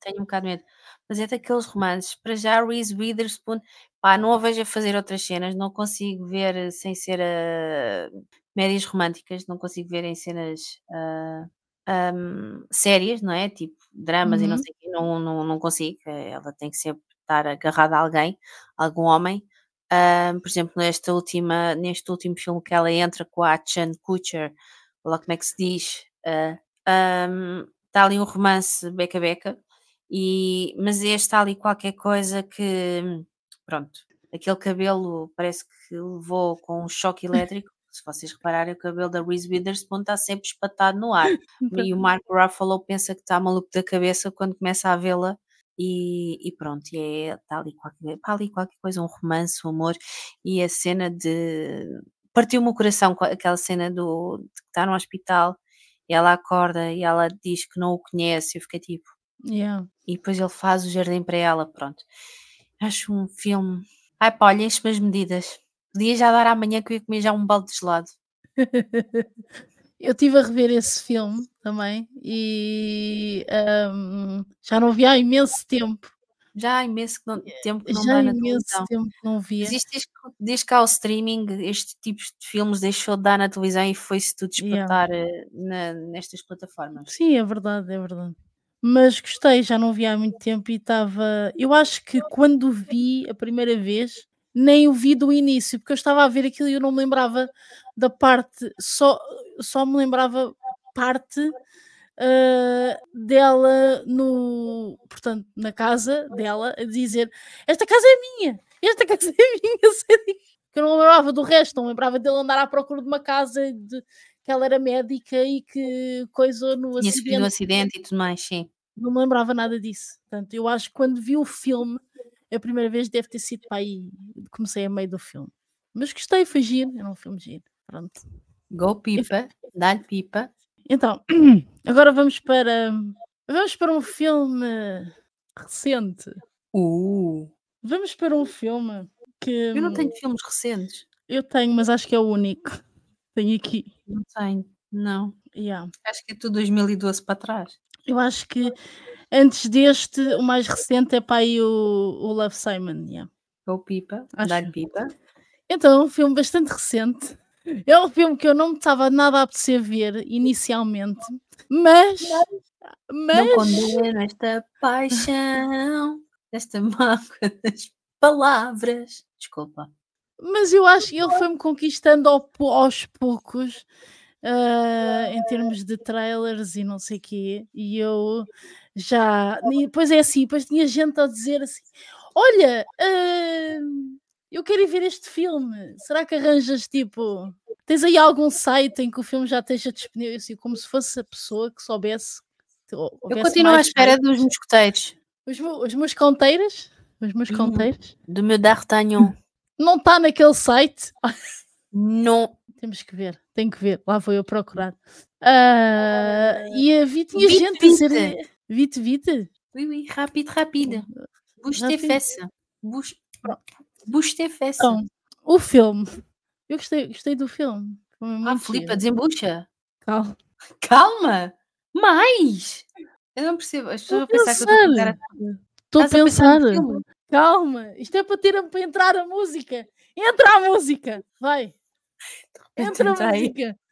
tenho um bocado de medo. Mas é daqueles romances. Para já, Reese Witherspoon, pá, não a vejo a fazer outras cenas, não consigo ver eh, sem ser a médias românticas, não consigo ver em cenas ah, ahm, sérias, não é? Tipo dramas e não Uhum. sei o quê, não, não, não consigo. eh, Ela tem que sempre estar agarrada a alguém, algum homem. Por exemplo, nesta última, neste último filme que ela entra com a Chan Kutcher, lá como é que se diz, ah, ahm, está ali um romance beca-beca, e, mas este está ali qualquer coisa que, pronto, aquele cabelo parece que levou com um choque elétrico. Se vocês repararem, o cabelo da Reese Witherspoon está sempre espatado no ar. E o Mark Ruffalo pensa que está maluco da cabeça quando começa a vê-la. E, e pronto, e é, está ali qualquer, está ali qualquer coisa, um romance, um amor. E a cena de. Partiu-me o coração com aquela cena do, de que está no hospital e ela acorda e ela diz que não o conhece. Eu fiquei tipo, Yeah. e depois ele faz o jardim para ela, pronto. Acho um filme. Ai pá, olhem as minhas medidas. Podia já dar amanhã que eu ia comer já um balde de gelado. Eu estive a rever esse filme também e ahm, já não vi há imenso tempo. Já há imenso que não- tempo que não já há imenso televisão. tempo que não via. Existe desde, que- há o streaming, este tipo de filmes deixou de dar na televisão e foi-se tudo Yeah. espetar eh, na- nestas plataformas. Sim, é verdade, é verdade. Mas gostei, já não vi há muito tempo e estava. Eu acho que quando vi a primeira vez, nem o vi do início, porque eu estava a ver aquilo e eu não me lembrava da parte, só, só me lembrava parte ah, dela no, portanto, na casa dela, a dizer esta casa é minha, esta casa é minha, sei que eu não me lembrava do resto, não me lembrava dele andar à procura de uma casa de, que ela era médica e que coisa no Tinha sofrido um acidente, acidente e tudo mais, sim. Não me lembrava nada disso. Portanto, eu acho que quando vi o filme, a primeira vez deve ter sido para aí, comecei a meio do filme. Mas gostei, foi giro, era um filme giro. Pronto. Go pipa, dá-lhe pipa. Então, agora vamos para vamos para um filme recente. Uh, Vamos para um filme que eu não tenho filmes recentes. eu tenho, mas acho que é o único. Tenho aqui. Não tenho, não. Yeah. Acho que é tudo 2012 para trás. Eu acho que antes deste, o mais recente é para aí o, o Love Simon. Yeah. Go pipa, dá-lhe pipa. Então, é um filme bastante recente. É um filme que eu não me estava nada a apetecer ver inicialmente, mas. Não Mas. condeno esta paixão. Esta mágoa das palavras. Desculpa. Mas eu acho que ele foi-me conquistando aos poucos, ah, em termos de trailers e não sei o quê, e eu já. E depois é assim, depois tinha gente a dizer assim: Olha, ah, eu quero ir ver este filme, será que arranjas tipo. Tens aí algum site em que o filme já esteja disponível, assim, como se fosse a pessoa que soubesse. que Eu continuo à espera dos mosqueteiros. Os, os meus conteiros, os meus Uhum. conteiros, Do meu D'Artagnan. não está naquele site. Não. Temos que ver, tenho que ver, lá vou eu procurar. Ah, e a Vi tinha Vite, gente a dizer. vite. Vite, vite. Oui, oui, rapide, rapide. Bouge tes fesses. Tes fesses. Então, o filme. Eu gostei, gostei do filme. Ah, Filipa, desembucha. Calma. Calma. Mais. Eu não percebo. As pessoas Estou vão a pensar que eu estou a pensar. Estou a pensar? Calma. Isto é para, ter, para entrar a música. Entra a música. Vai. Entra a Entra aí. música.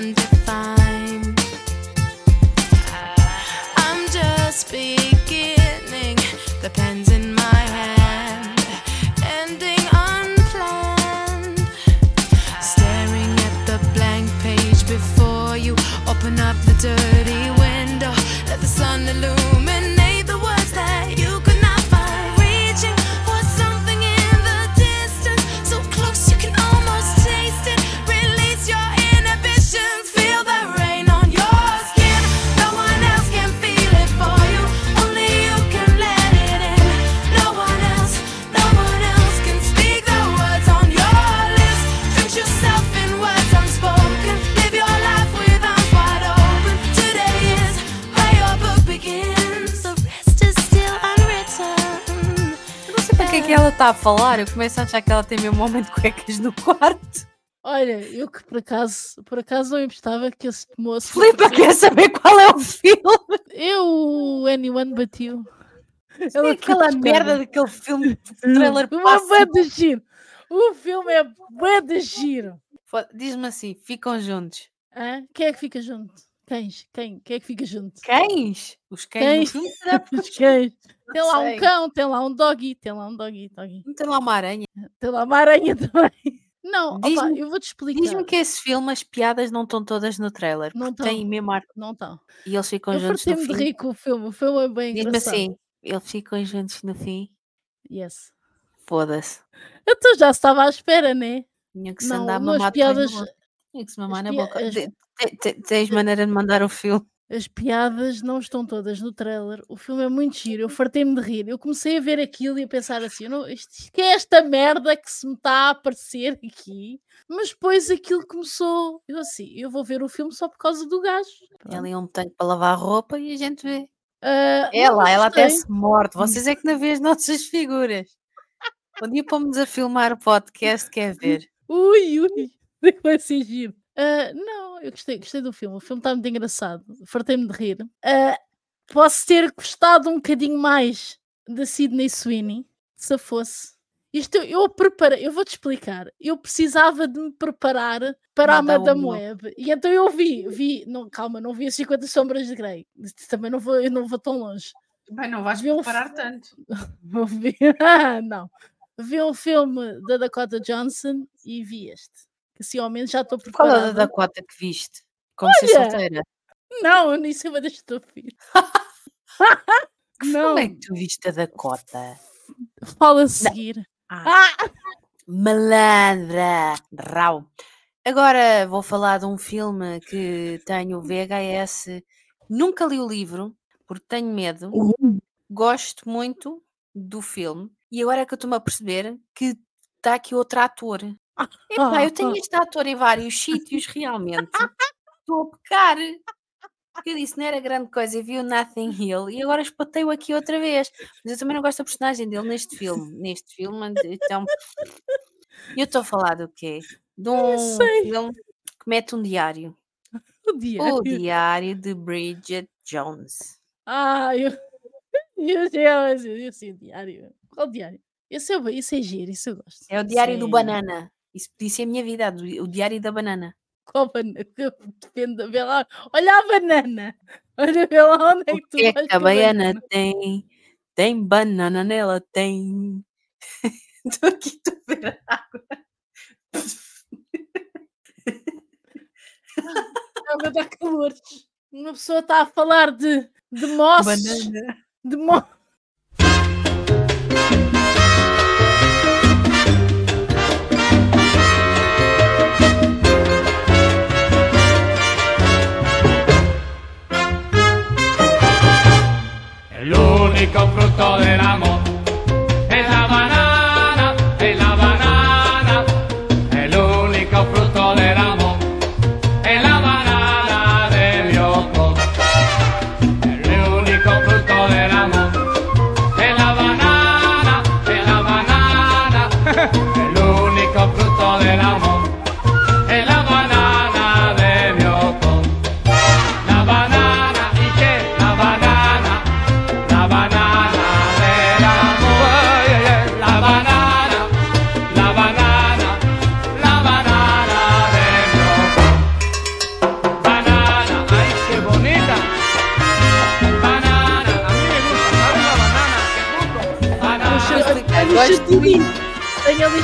I que é que ela está a falar. Eu começo a achar que ela tem mesmo um homem de cuecas no quarto. Olha, eu que por acaso, por acaso não emprestava que esse moço. Filipa quer saber qual é o filme. Eu, Anyone But You. É aquela merda daquele filme de trailer O é bué de giro. O filme é de giro. Diz-me assim, ficam juntos. Hã? Quem é que fica junto? Cães? Quem? Quem é que fica junto? Cães? Os cães Cães. Os cães. Tem lá um cão, tem lá um doggy, tem lá um doggy, doggy. Tem lá uma aranha. Tem lá uma aranha também. Não, opa, eu vou-te explicar. Diz-me que esse filme, as piadas não estão todas no trailer. Não porque tem mesmo ar... Não estão. E eles ficam Eu juntos no de fim. rir com o filme. O filme é bem Diz-me engraçado. assim, eles ficam juntos no fim. Yes. Foda-se. Então já estava à espera, né? Tinha que se Não, andar mamado piadas, Tinha que se mamar na boca. as- Te- te- te- Tens maneira de mandar o filme. as piadas não estão todas no trailer. O filme é muito giro. Eu fartei-me de rir. Eu comecei a ver aquilo e a pensar assim: não, isto, que é esta merda que se me está a aparecer aqui? Mas depois aquilo começou. Eu assim, eu vou ver o filme só por causa do gajo. Tem ali um tanque para lavar roupa e a gente vê. Ah, não, Ela, mas ela até se morte. Vocês é que não vê as nossas figuras. Um dia pomos a filmar o podcast, quer ver? Ui, ui, ser giro. Ah, não, eu gostei, gostei do filme. O filme está muito engraçado. Fartei-me de rir. Ah, posso ter gostado um bocadinho mais da Sidney Sweeney, se fosse. Isto eu, eu preparei, eu vou-te explicar. Eu precisava de me preparar para a Madame Madame Web. E então eu vi, vi, não, calma, não vi as 50 sombras de Grey. Também não vou, eu não vou tão longe. Bem, não vais Vi um preparar tanto. Vou ver. Ah, não. Vi um filme da Dakota Johnson e vi este. Que assim ao menos já estou Qual é a preparada. da Dakota que viste? Como ser Olha! solteira? Não, eu nem sei estou filho. Que não, filme é que tu viste a Dakota? fala a seguir. Ah. Ah! Malandra! Rau. Agora vou falar de um filme que tenho VHS. Nunca li o livro, porque tenho medo. Gosto muito do filme. E agora é que eu estou-me a perceber que está aqui outro ator. Epá, eu tenho este ator em vários sítios, realmente. Estou a pecar. Porque eu disse, não era grande coisa, e vi o Nothing Hill e agora espatei-o aqui outra vez. Mas eu também não gosto da personagem dele neste filme. Neste filme, então. Eu estou a falar do quê? De um filme que mete um diário. O diário. O diário de Bridget Jones. Ah, eu. Eu chegava assim, eu sei, diário. Qual diário? Esse é, isso é giro, isso eu gosto. É o Diário do. Banana. Isso podia ser a minha vida, o Diário da Banana. Qual banana? Depende, vê lá. Olha a banana. Olha, vê lá onde é que O tu que é que a a baiana banana. tem? Tem banana nela, tem. Estou aqui, a ver a água. A dar calor. Uma pessoa está a falar de, de moços. Banana. De mo... El único fruto del amor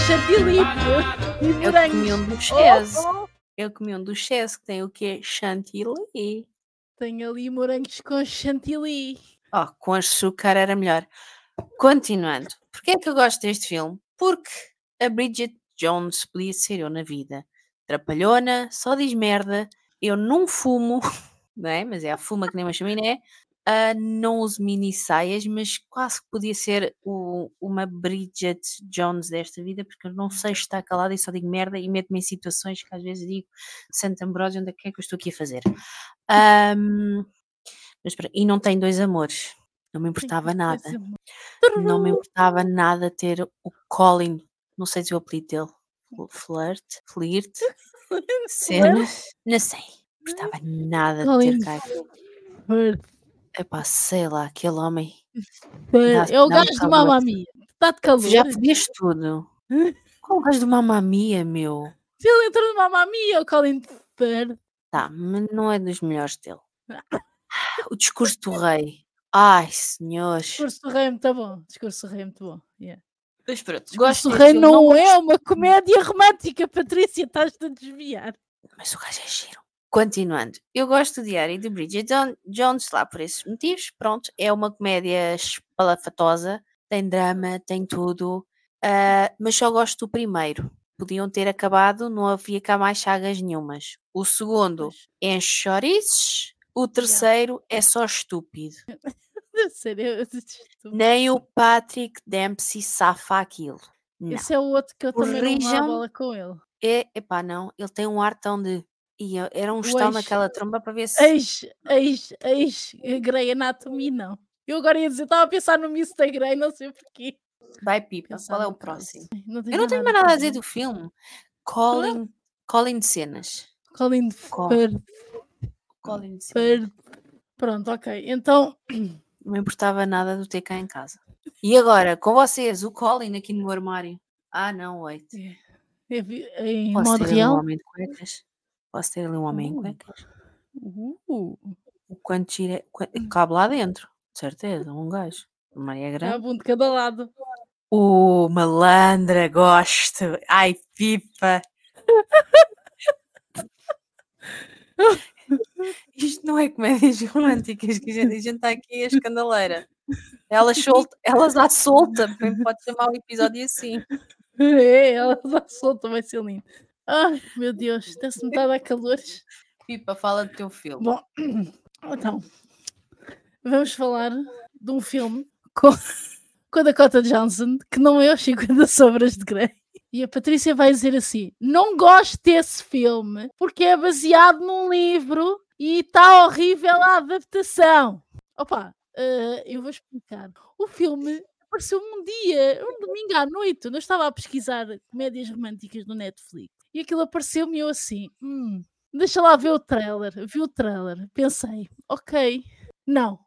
chantilly. E Eu morangos. comi um do Oh, Chess. oh. Eu comi um do Chess que tem o quê? Chantilly. Tem ali morangos com chantilly. Oh, com açúcar era melhor. Continuando. Porquê é que eu gosto deste filme? Porque a Bridget Jones podia ser eu na vida. Trapalhona, só diz merda. Eu não fumo, não é? Mas é a fuma que nem uma chaminé. Ah, não uso mini saias, mas quase que podia ser o- uma Bridget Jones desta vida, porque eu não sei estar calada e só digo merda e meto-me em situações que às vezes digo Santa Ambrósio, onde é que é que eu estou aqui a fazer? Ahm, mas, e não tem dois amores. Não me importava nada. Não me importava nada ter o Colin, não sei se o apelido dele, Flirt, Flirt, cenas, não sei. Não importava nada Colin ter cá. Epá, sei lá, aquele homem. Dá- É o gajo do calor. Mamma Mia. Está de calor. Já podias tudo. Qual o gajo de Mamma Mia, meu? Se ele entrou no Mamma Mia, o Colin Firth. Tá, mas não é dos melhores dele. O discurso do rei. Ai, senhores. Discurso do Rei é muito bom. Discurso do Rei é muito bom. Yeah. Mas pronto, gosto do Rei não, gosto- é uma comédia romântica, Patrícia. Estás-te a desviar. Mas o gajo é giro. Continuando, eu gosto do Diário de Bridget Jon- Jones lá por esses motivos. Pronto, é uma comédia espalafatosa, tem drama, tem tudo, ah, mas só gosto do primeiro. Podiam ter acabado, não havia cá mais chagas nenhumas. O segundo enche chouriços, o terceiro é só estúpido. Nem o Patrick Dempsey safa aquilo. Não. Esse é o outro que eu também não bola com ele. É, epá, não, ele tem um ar tão de. Ia, era um estalo ex- naquela tromba para ver se. Ex, ex, ex, Grey Anatomy, não. Eu agora ia dizer, estava a pensar no Mr. Grey, não sei porquê. Vai, Pipa, Pensar qual é no o próximo? Não Eu não tenho mais nada a dizer do filme. Colin, Colin de cenas. Colin Co- Firth. Colin de cenas. Firth. Pronto, ok. Então, Não me importava nada do ter cá em casa. E agora, com vocês, o Colin aqui no meu armário. Ah, não, wait. eu vi- em Posso modo ter um real. homem de cuecas? Posso ter ali um homem em Uh. cuecas? Uh, O quanto tira. qua- Cabe lá dentro, de certeza, um gajo. Maria é Grande. um de cada lado. O malandra, gosto. Ai, pipa. Isto não é comédias românticas que a gente, a gente está aqui a escandaleira. Elas, solta, elas à solta, bem pode chamar o episódio assim. É, ela está solta, vai ser lindo. Ai, meu Deus, até-se metade a calores. Pipa, fala do teu filme. Bom, então, vamos falar de um filme com, com a Dakota Johnson, que não é os 50 Sobras de Grey. E a Patrícia vai dizer assim: não gosto desse filme porque é baseado num livro e está horrível a adaptação. Opa, eh, eu vou explicar. O filme apareceu-me um dia, um domingo à noite, eu estava a pesquisar comédias românticas no Netflix. E aquilo apareceu-me eu assim, hum, deixa lá ver o trailer. Vi o trailer, pensei, ok, não,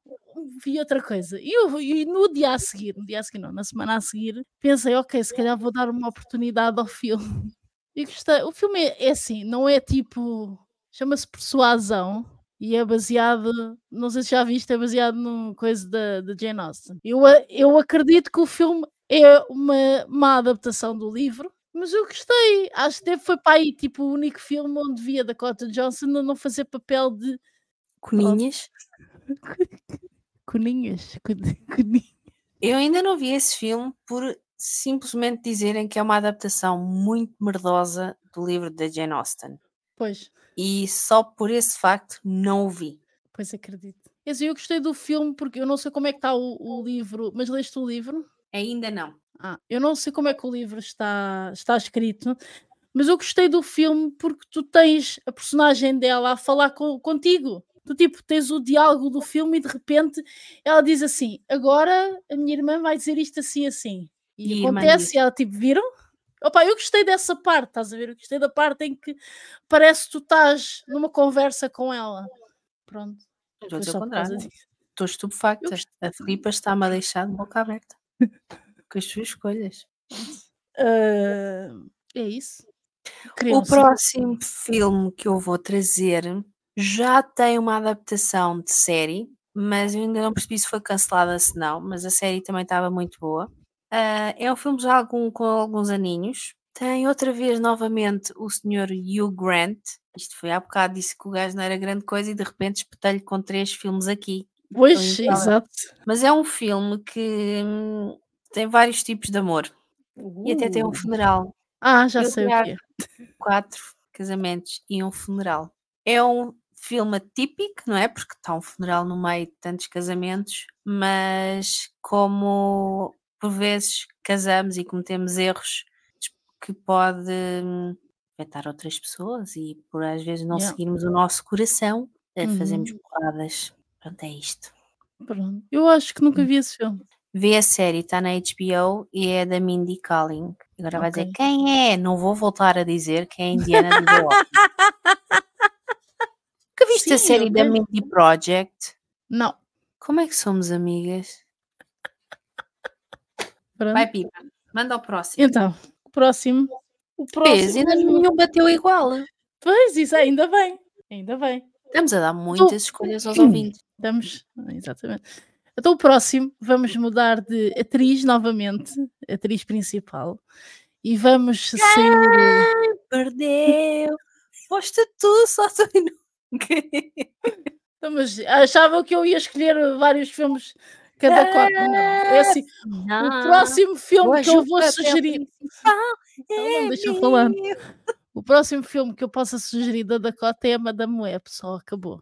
vi outra coisa. E, eu, e no dia a seguir, no dia a seguir, não, na semana a seguir, pensei, ok, se calhar vou dar uma oportunidade ao filme. E gostei. O filme é, é assim, não é tipo. Chama-se Persuasão e é baseado. Não sei se já viste, é baseado numa coisa da, da Jane Austen. Eu, eu acredito que o filme é uma má adaptação do livro. Mas eu gostei, acho que foi para aí tipo o único filme onde via Dakota Johnson a não fazer papel de Coninhas. coninhas. con- coninhas. Eu ainda não vi esse filme por simplesmente dizerem que é uma adaptação muito merdosa do livro da Jane Austen. Pois, E só por esse facto não o vi. pois acredito. Eu gostei do filme porque eu não sei como é que está o, o livro, mas leste o livro? Ainda não. Ah, eu não sei como é que o livro está, está escrito, mas eu gostei do filme porque tu tens a personagem dela a falar co- contigo. Tu tipo tens o diálogo do filme e de repente ela diz assim: agora a minha irmã vai dizer isto assim assim. E E, acontece e ela tipo, viram? Opa, eu gostei dessa parte, estás a ver? Eu gostei da parte em que parece que tu estás numa conversa com ela. Pronto. Estou a dizer o contrário. Estou estupefacta. A Filipa está-me a deixar de boca aberta. Com as suas escolhas. Ah, é isso. O próximo filme que eu vou trazer já tem uma adaptação de série, mas eu ainda não percebi se foi cancelada se não, mas a série também estava muito boa. Ah, é um filme já algum, com alguns aninhos. Tem outra vez novamente o Sr. Hugh Grant. Isto foi há bocado, disse que o gajo não era grande coisa e de repente espetei-lhe com três filmes aqui. Pois, Então, exato. Mas é um filme que hum, tem vários tipos de amor e até tem um Uh. funeral Ah, já Eu sei o que é. quatro casamentos e um funeral. É um filme atípico, não é? Porque está um funeral no meio de tantos casamentos, mas como por vezes casamos e cometemos erros que pode hum, afetar outras pessoas e por às vezes não Yeah. seguirmos o nosso coração, eh, fazemos Uhum. porradas. Pronto, é isto. Pronto. Eu acho que nunca vi esse filme. Vê a série, está na HBO e é da Mindy Kaling. Agora vai dizer quem é? Não vou voltar a dizer que é a Indiana The Office. Nunca viste a Sim, série eu da. Mindy Project? Não. Como é que somos amigas? Pronto. Vai, Pipa, manda ao próximo. Então, o próximo. O Pês, próximo. ainda nenhum bateu igual. Pois, isso ainda bem. Ainda bem. Estamos a dar muitas escolhas aos ouvintes. Estamos. Exatamente. Então, o próximo, vamos mudar de atriz novamente, atriz principal, e vamos sair. Perdeu. Foste tu, só tu não. Então, mas achavam que eu ia escolher vários filmes cada cota. Não. É assim, o próximo filme que eu vou sugerir. Então, não deixa eu falar. O próximo filme que eu possa sugerir da Dakota é a Madame Web, só acabou.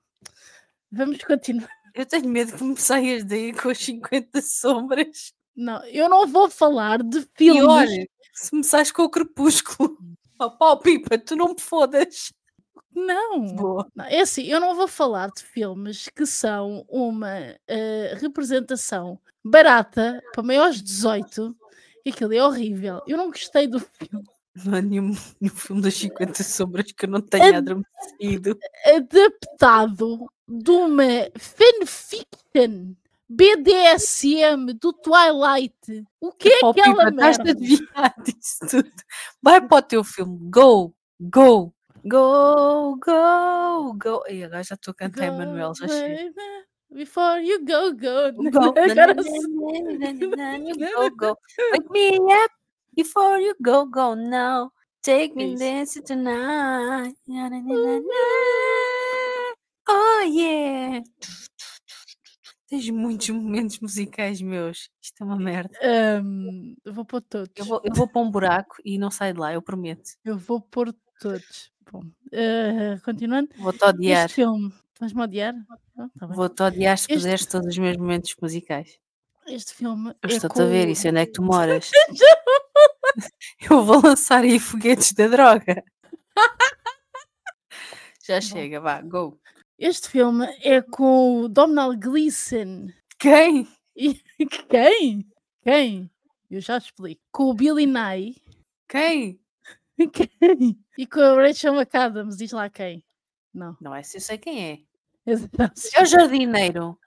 Vamos continuar. Eu tenho medo que me saias daí com as 50 sombras. Não, eu não vou falar de filmes. olha, se me sais com o crepúsculo, oh, pau, pipa, tu não me fodas. Não. Boa. É assim, eu não vou falar de filmes que são uma eh, representação barata para maiores de 18 e aquilo é horrível. Eu não gostei do filme. Não há nenhum, nenhum filme das 50 sombras que eu não tenha É- adormecido. Adaptado de uma fanfiction BDSM do Twilight. O que é Oh, aquela Pipa, estás a merda? disso tudo. Vai para o teu filme. Go, go, go, go, go. E agora já estou a cantar Go Emanuel, já chega. Before you go, go. Go, Agora go, go. Wake me up before you go, go now. Take me dancing tonight. Na, na, na, na. Oh yeah. Tens muitos momentos musicais meus. Isto é uma merda. Ahm, eu vou pôr todos. Eu vou, eu vou para um buraco e não saio de lá, eu prometo. Eu vou pôr todos. Bom, eh, continuando. Vou-te odiar. Este filme. Vais-me odiar? Ah, tá. Vou-te odiar se Este- puderes todos os meus momentos musicais. Este filme. Eu é estou-te a ver com- e sei onde é que tu moras. Eu vou lançar aí foguetes da droga. Já chega, vá, go. Este filme é com o Domhnall Gleeson. Quem? E quem? Quem? Eu já explico. Com o Billy Nye. Quem? Quem? E com a Rachel McAdams. Diz lá quem. Não. Não é se eu sei quem é. É o jardineiro.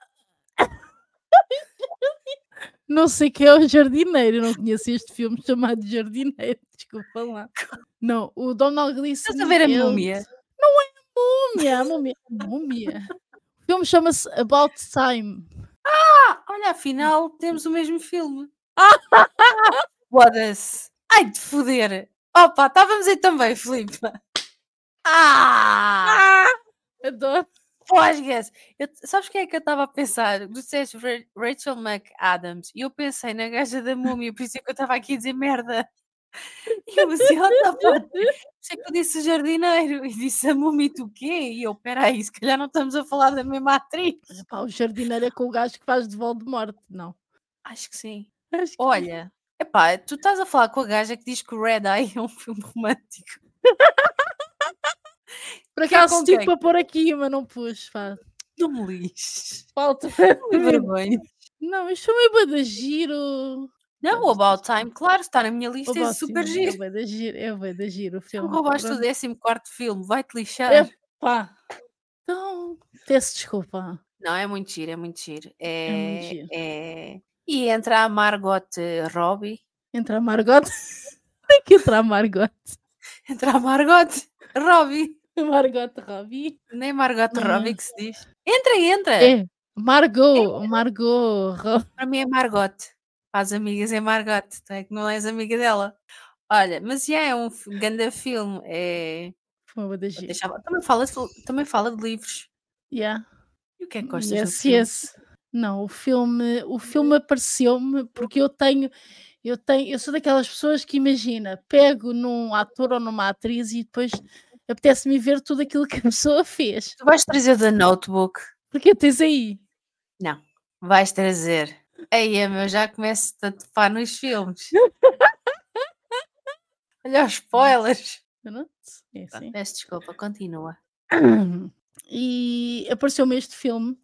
não sei quem é o jardineiro. Eu não conheço este filme chamado Jardineiro. Desculpa lá. Não, o Donald Gleason. Estás a ver a ele- múmia? Múmia, a múmia. a múmia. O filme chama-se About Time. Ah, olha, afinal temos o mesmo filme. Foda-se. Ai, de foder. Opa, estávamos aí também, Filipe. Ah! Adoro. Posgas! Eu, sabes quem é que eu estava a pensar? Tu disseste Ra- Rachel McAdams e eu pensei na gaja da múmia, por isso é que eu estava aqui a dizer merda. E eu assim, fuck? Por isso é que eu disse o jardineiro e disse a múmia tu o quê? E eu, peraí, se calhar não estamos a falar da mesma atriz. Epá, o jardineiro é com o gajo que faz de Voldemort. Não. Acho que sim. Acho que- Olha, epá, tu estás a falar com a gaja que diz que o Red Eye é um filme romântico. Por que é acaso com tive quem? para pôr aqui, mas não pus. Pá. Não me lixes. Falta. Vergonha. Não, isto foi meio bué de giro. Não, o About Time, claro, está na minha lista, é super sim, É giro. bué de giro. É bué de giro o Tu filme. roubaste o Pronto. 14 filme, vai-te lixar. É pá. Então, peço desculpa. Não, é muito giro, é muito giro. É, muito giro. é- E entra a Margot Robbie. Entra a Margot. Tem que entrar a Margot. Entra a Margot Robbie. Margot Robbie. Nem Margot Não Robbie é. que se diz. Entra, entra. É. Margot. Margot. Para mim é Margot. As amigas é Margot. Tu é que não és amiga dela. Olha, mas já é um grande filme. É... Foi uma vou deixar- Também, fala também fala de livros. Yeah. E o que é que gostas Yes, yes. Não, o filme, o filme apareceu-me porque eu tenho, eu tenho, eu sou daquelas pessoas que imagina, pego num ator ou numa atriz e depois apetece-me ver tudo aquilo que a pessoa fez. Tu vais trazer da Notebook. Porque tens aí. Vais trazer. Aí, meu, já começo a topar nos filmes. Olha os spoilers. Pronto, é assim. Peço desculpa, continua. E apareceu-me este filme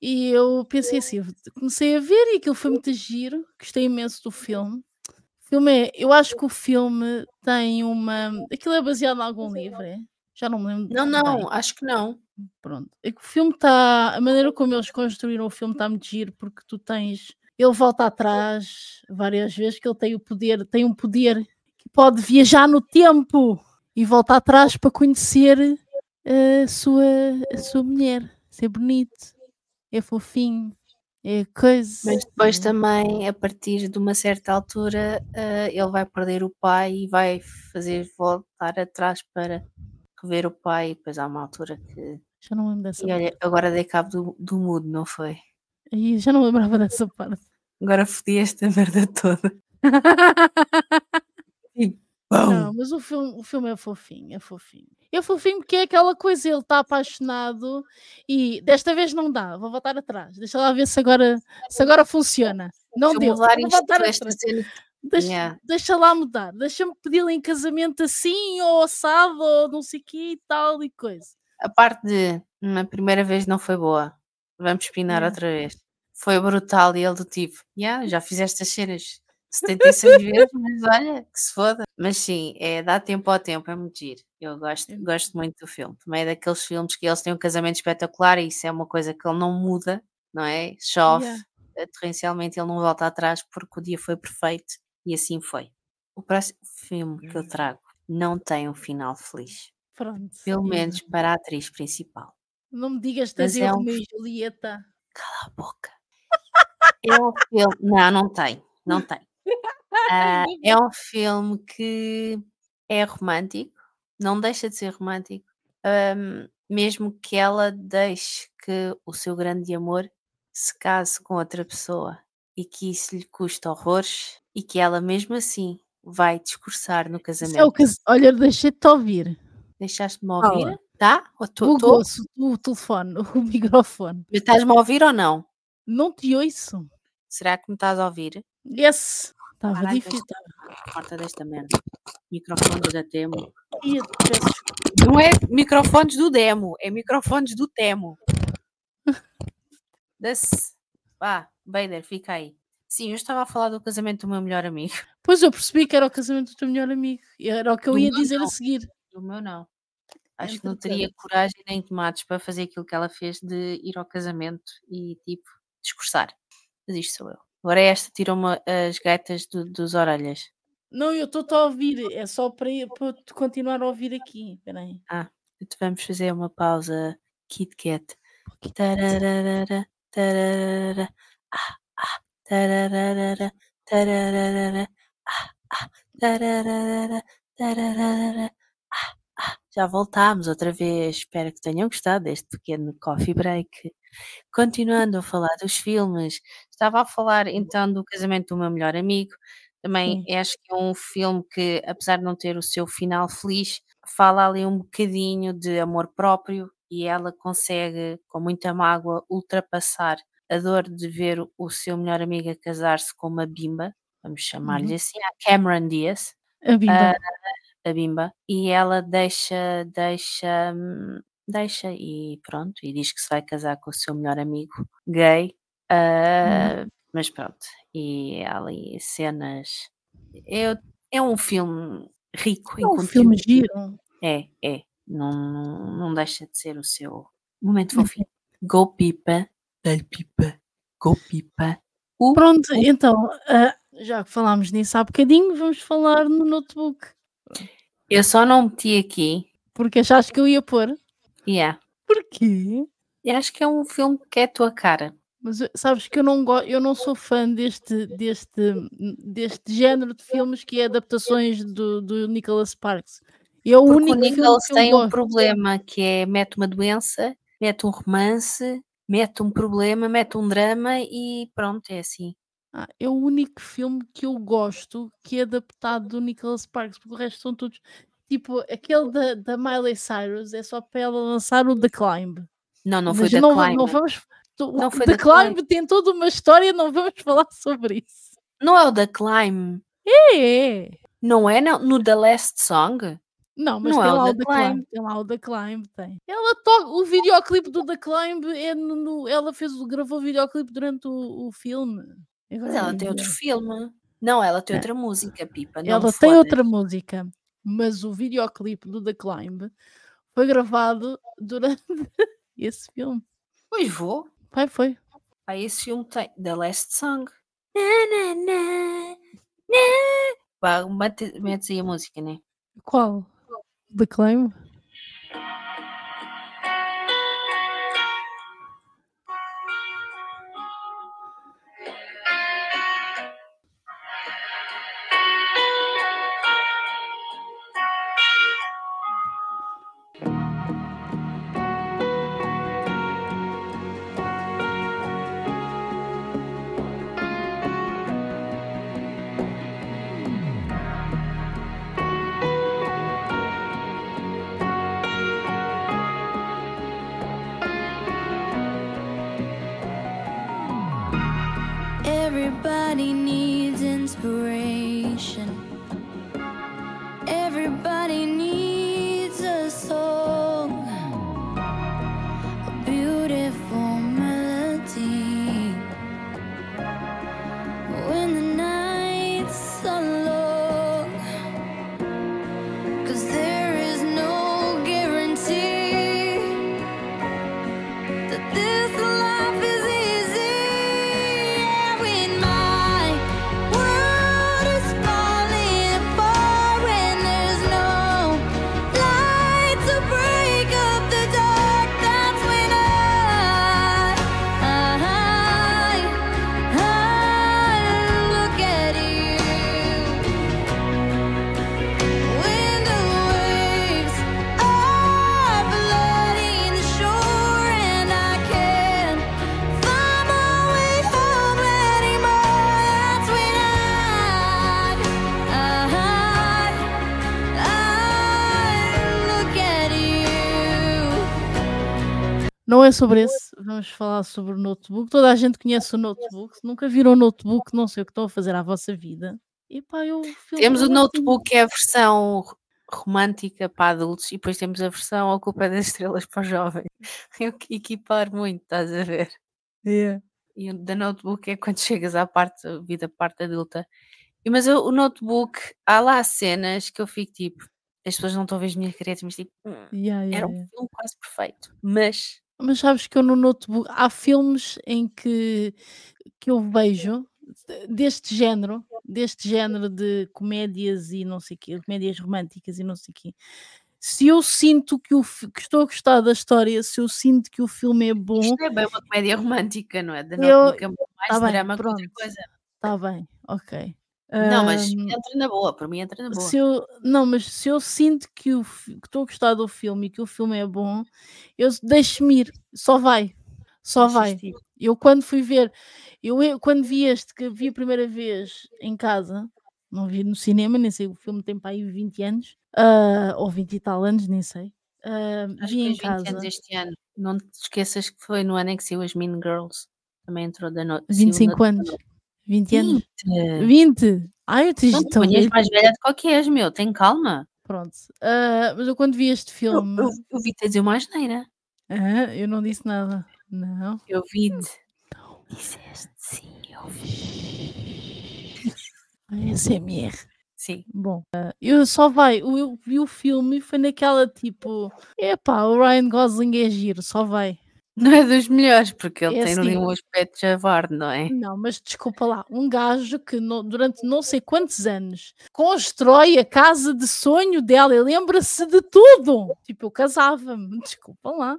e eu pensei assim, comecei a ver e aquilo foi muito giro, gostei imenso do filme. O filme é, eu acho que o filme tem uma. Aquilo é baseado em algum livro, é? Já não me lembro. Não, bem. não, acho que não. Pronto. É que o filme está. A maneira como eles construíram o filme está muito giro, porque tu tens. Ele volta atrás várias vezes, que ele tem o poder, tem um poder que pode viajar no tempo e volta atrás para conhecer a sua, a sua mulher. Ser bonito, é fofinho, é coisa. Mas depois também, a partir de uma certa altura, eh, ele vai perder o pai e vai fazer voltar atrás para rever o pai. E depois há uma altura que. Já não lembro dessa E olha, agora dei cabo do, do mudo, não foi? Aí, já não lembrava dessa parte. Agora fodi esta merda toda. E Não, mas o filme, o filme é fofinho, é fofinho. É fofinho porque é aquela coisa, ele está apaixonado e desta vez não dá, vou voltar atrás. Deixa lá ver se agora, se agora funciona. Não Deixa deu, mudar vou voltar atrás. Deixa, Yeah. deixa lá mudar, deixa-me pedi-lo em casamento assim, ou assado, ou não sei o que e tal e coisa. A parte de na primeira vez não foi boa. Vamos espinar Yeah. outra vez. Foi brutal e ele do tipo, "Ya, já fiz estas cenas 76 vezes, mas olha, que se foda. Mas sim, é, dá tempo ao tempo, é muito giro. Eu gosto, É. gosto muito do filme. Também é daqueles filmes que eles têm um casamento espetacular e isso é uma coisa que ele não muda, não é? Chove, Yeah. torrencialmente ele não volta atrás porque o dia foi perfeito e assim foi. O próximo filme que eu trago não tem um final feliz. Pronto. Pelo yeah. menos para a atriz principal. Não me digas que é é um Romeu e Julieta. Cala a boca. É um filme. Não, não tem. Não tem. Ah, é um filme que é romântico, não deixa de ser romântico, ahm, mesmo que ela deixe que o seu grande amor se case com outra pessoa e que isso lhe custe horrores e que ela mesmo assim vai discursar no casamento. é o que... Olha, deixei-te ouvir. Deixaste-me ouvir? Tá? Ou tô- O tô? gosto, o telefone, o microfone. Estás-me a ouvir ou não? Não te ouço. Será que me estás a ouvir? Yes. Estava difícil. Corta desta merda. Microfones da Temo. Não é microfones do demo, é microfones do Temo. Das... Vá, Bader, fica aí. Sim, eu estava a falar do casamento do meu melhor amigo. Pois eu percebi que era o casamento do teu melhor amigo. E Era o que eu Do ia dizer não. a seguir. Do meu não. Acho que não teria coragem nem tomates para fazer aquilo que ela fez de ir ao casamento e tipo discursar. Mas isto sou eu. Agora esta tirou-me as gaitas do- dos orelhas. Não, eu estou a ouvir, é só para, para te continuar a ouvir aqui. Peraí. Então vamos fazer uma pausa Kit Kat. Tararara, tararara, ah, ah, tararara, tararara, ah, ah, tararara, tararara, ah, ah. Já voltámos outra vez. Espero que tenham gostado deste pequeno coffee break. Continuando a falar dos filmes, estava a falar então do casamento do meu melhor amigo. Também acho que é um filme que, apesar de não ter o seu final feliz, fala ali um bocadinho de amor próprio e ela consegue, com muita mágoa, ultrapassar a dor de ver o- seu melhor amigo a casar-se com uma bimba, vamos chamar-lhe Uhum. assim, a Cameron Diaz, A Bimba. a bimba, e ela deixa, deixa, hum, deixa e pronto, e diz que se vai casar com o seu melhor amigo gay, ah, mas pronto, e há ali cenas, é, é um filme rico em é um filme giro. É, é. Não, não, não deixa de ser o seu momento Uhum. fofinho. Go Pipa. Dai Pipa. Go Pipa. Uh, Pronto, então, ah, já que falámos nisso há bocadinho, vamos falar no notebook. eu só não meti aqui. Porque achaste que eu ia pôr. Yeah. Porquê? Eu acho que é um filme que é a tua cara. Mas eu- sabes que eu não, go eu não sou fã deste, deste, deste género de filmes que é adaptações do, do Nicholas Sparks. É o Porque o único filme Nicholas que tem um gosto. problema que é mete uma doença, mete um romance, mete um problema, mete um drama e pronto, é assim. Ah, é o único filme que eu gosto que é adaptado do Nicholas Sparks, porque o resto são todos. Tipo, aquele da, da Miley Cyrus é só para ela lançar o The Climb. Não, não Mas foi da não, Climb. não vamos. Não o foi The da Climb. Climb tem toda uma história, não vamos falar sobre isso. Não é o da Climb. É, é. Não é não, no The Last Song? Não, mas Não tem é o lá The o The Climb. Climb. Tem lá o The Climb, tem. Ela toca. O videoclipe do The Climb é no. no- ela fez, gravou o videoclipe durante o, o filme. Agora Mas ela tem outro filme. Não, ela tem É. outra música, Pipa. Ela tem outra música, mas o videoclipe do The Climb foi gravado durante esse filme. Pois vou. Pai, foi. Aí esse filme tem The Last Song. Na, na, na, na. Pá, mete- metes aí a música, né? Qual? The Climb? Não é sobre esse, vamos falar sobre o notebook. Toda a gente conhece o notebook. Se nunca viram o notebook, não sei o que estão a fazer à vossa vida. E pá, eu Temos o filme Notebook, que é a versão romântica para adultos, e depois temos a versão A Culpa é das Estrelas para jovens. Eu equipar muito, estás a ver? É. E o da Notebook é quando chegas à parte, vida parte adulta. E, mas eu- o Notebook, há lá cenas que eu fico tipo, as pessoas não estão a ver as minhas caretas, mas tipo, "Hum, Yeah, yeah, era um yeah. filme quase perfeito. Mas, Mas sabes que eu no notebook há filmes em que, que eu vejo, deste género, deste género de comédias e não sei o quê, comédias românticas e não sei o quê. Se eu sinto que, o, que estou a gostar da história, se eu sinto que o filme é bom, Isto é bem uma comédia romântica, não é? Da Eu- é mais tá bem, drama que outra pronto. coisa. está bem, ok. Não, mas entra na boa, para mim entra na boa. se eu, não, mas se eu sinto que estou a gostar do filme e que o filme é bom, eu deixo-me ir, só vai, só vai. Eu quando fui ver, eu, eu quando vi este, que vi a primeira vez em casa, não vi no cinema, nem sei, o filme tem para aí 20 anos, ah, ou 20 e tal anos, nem sei. ah, Acho vi em 20 anos casa, este ano. Não te esqueças que foi no ano em que saiu as Mean Girls. Também entrou da noite. 25 anos. 20 anos. 20. 20! Ai, eu te Não te ponhas mais velha do que o que és, meu. Tem calma. Pronto. Ah, mas eu quando vi este Eu, filme, eu, eu vi-te a dizer uma asneira. ah, eu não disse nada. Não. Eu vi-te. Disseste sim, eu vi. SMR. Sim. Bom, ah, eu só vai, eu, eu vi o filme e foi naquela tipo, epá, o Ryan Gosling é giro, só vai. Não é dos melhores, porque ele É tem ali assim. um aspecto não é? Não, mas desculpa lá, um gajo que no- durante não sei quantos anos constrói a casa de sonho dela e lembra-se de tudo. Tipo, eu casava-me, desculpa lá,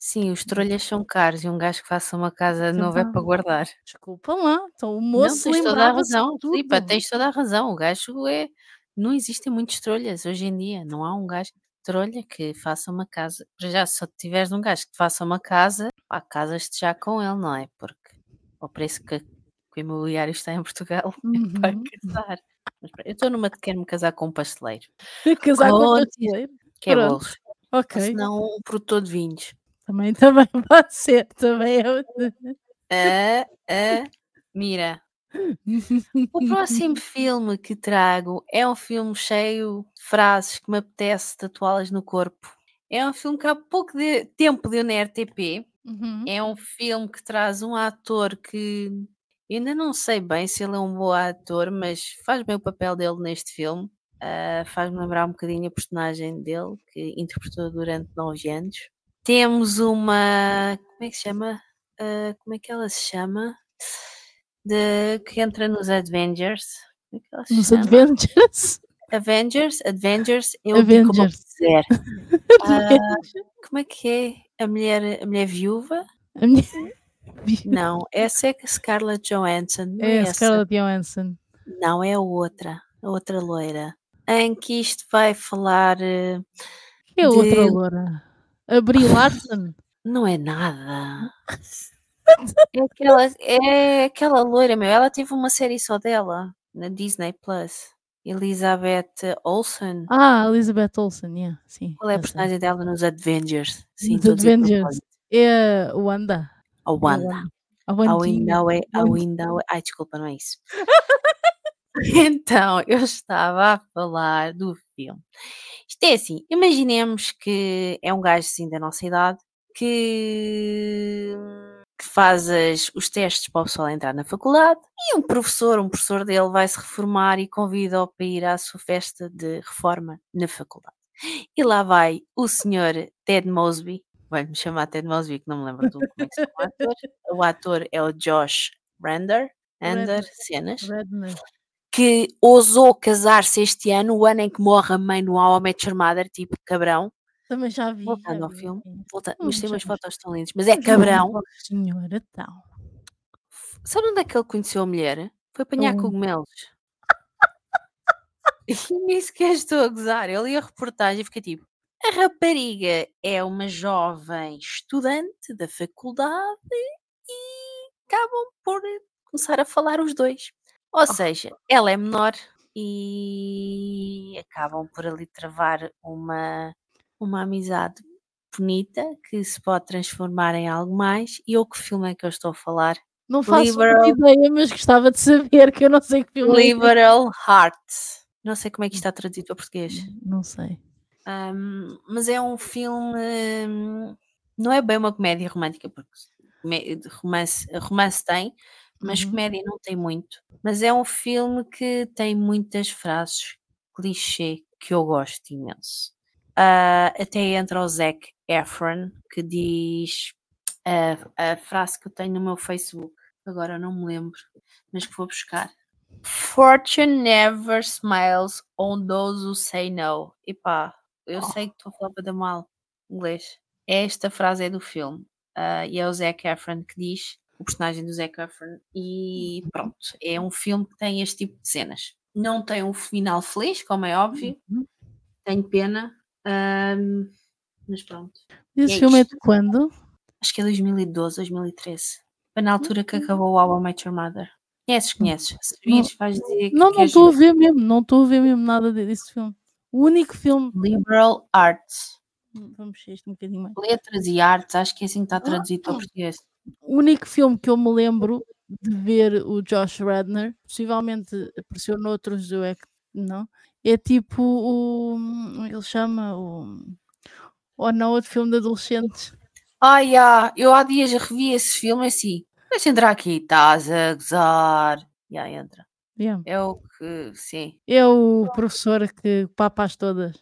Sim, os trolhas são caros e um gajo que faça uma casa Então nova é para guardar. desculpa lá. Então o Não, moço tens toda a razão, de Filipa, tens toda a razão. O gajo é. Não existem muitos trolhas hoje em dia. Não há um gajo de trolha que faça uma casa. Para já, se só tiveres um gajo que te faça uma casa, pá, casas-te já com ele, não é? Porque ao preço que, que o imobiliário está em Portugal é para Uhum. casar. Mas eu estou numa de quero-me casar com um pasteleiro, Casar com o Conte. pasteleiro. que é Pronto. bolos. Ou Ok, senão um produtor de vinhos. também, também pode ser, também é. Ah, ah, mira. O próximo filme que trago é um filme cheio de frases que me apetece tatuá-las no corpo. É um filme que há pouco de tempo deu na RTP. Uhum. É um filme que traz um ator que ainda não sei bem se ele é um bom ator, mas faz bem o papel dele neste filme. Ah, Faz-me lembrar um bocadinho a personagem dele, que interpretou durante nove anos. Temos uma. Como é que se chama? Ah, como é que ela se chama? De, que entra nos Avengers. É Nos chama? Avengers. Avengers, Avengers, eu digo como Avengers. quiser. Ah, como é que é? A mulher, a mulher viúva? A. Não, essa é a Scarlett Johansson. É, É. Scarlett Johansson. Não, é a outra. A outra loira. Em que isto vai falar. eh, Que é a outra De- loura? A Brie Larson? Não é nada. É aquela, é aquela loira, meu. Ela teve uma série só dela na Disney Plus. Elizabeth Olsen. Ah, Elizabeth Olsen, yeah, sim. Qual é a personagem dela nos Avengers? Sim, Nos Avengers. É a Wanda. A Wanda. A é. A Wanda. Window é. Ai, desculpa, não é isso. então, eu estava a falar do filme. Isto é assim: imaginemos que é um gajo assim da nossa idade que, que faz as- os testes para o pessoal entrar na faculdade e um professor, um professor dele, vai se reformar e convida-o para ir à sua festa de reforma na faculdade. E lá vai o senhor Ted Mosby, vai-me chamar Ted Mosby, que não me lembro do como é que se chama o ator. O ator é o Josh Rander, Ander, cenas, que ousou casar-se este ano, o ano em que morre a mãe no How I Met Your Mother, tipo cabrão. Também já vi. Voltando já ao vi, filme, sim. Volta, Hum, mas tem já umas vi. fotos tão lindas, mas é não cabrão. Senhora, então. Sabe onde é que ele conheceu a mulher? Foi apanhar Aonde? cogumelos. E nem sequer estou a gozar. Eu li a reportagem e fiquei tipo: a rapariga é uma jovem estudante da faculdade e acabam por começar a falar os dois. Ou seja, ela é menor e acabam por ali travar uma, uma amizade bonita que se pode transformar em algo mais. E eu que filme é que eu estou a falar? Não faço Liberal. ideia, mas gostava de saber que eu não sei que filme é esse. Liberal Heart. Não sei como é que está traduzido para português. Não sei. Ahm, mas é um filme. hum, não é bem uma comédia romântica, porque romance, romance tem, mas Uhum. comédia não tem muito. Mas é um filme que tem muitas frases clichê que eu gosto imenso. Ah, até entra o Zac Efron que diz a, a frase que eu tenho no meu Facebook. agora não me lembro, mas que vou buscar. Fortune never smiles on those who say no. Epá, eu sei que estou a falar para mal inglês. Esta frase é do filme. ah, e é o Zac Efron que diz, o personagem do Zac Efron. E pronto, é um filme que tem este tipo de cenas. Não tem um final feliz, como é óbvio. Uhum. Tenho pena. Ahm, mas pronto. Esse é filme é de isto. quando? Acho que é 2012, 2013. Foi na altura que acabou o How I Met Your Mother. Conheces, conheces. Se vires, vais dizer que Não, não estou a ver mesmo, não estou a ver mesmo nada de- desse filme. O único filme. Liberal Arts. Vamos mexer isto um bocadinho mais. Letras e artes, acho que é assim que está traduzido para o português. O único filme que eu me lembro de ver o Josh Radner, possivelmente apareceu noutros, eu é que não, é tipo o. como Ele chama o. Ou não, outro filme de adolescentes. Ai, ah, eu há dias revi esse filme assim. Deixa entrar aqui, estás a gozar. Já entra. Yeah. É o que, sim. É o professor que papa as todas.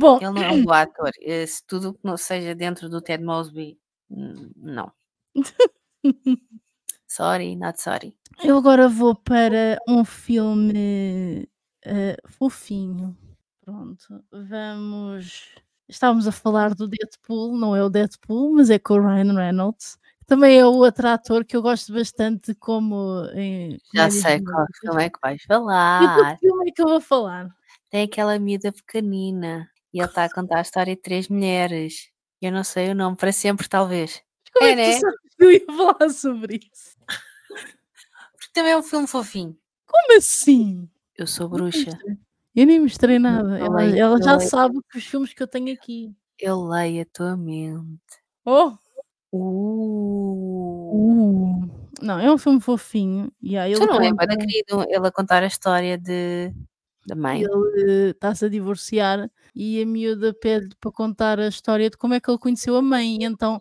Bom, Ele não é um bom ator. Eh, Se tudo que não seja dentro do Ted Mosby, hum, não. sorry, not sorry. eu agora vou para um filme eh, fofinho. Pronto, vamos. Estávamos a falar do Deadpool, não é o Deadpool, mas é com o Ryan Reynolds. Também é o outro ator que eu gosto bastante como em Já sei qual filme é que vais E falar. que filme é que eu vou falar? Tem aquela miúda pequenina e ele está a contar a história de três mulheres. Eu não sei o nome, para sempre, talvez. Como é, É, que né? sabes que eu ia falar sobre isso? Porque também é um filme fofinho. Como assim? Eu sou bruxa. Eu nem mostrei nada. eu Ela, leio, ela já leio. sabe os filmes que eu tenho aqui. Eu leio a tua mente. Oh! Uh. Uh, não, é um filme fofinho. Ele Tu não é, conta- bada querido, ele a contar a história de ele está-se a divorciar e a miúda pede para contar a história de como é que ele conheceu a mãe. E Então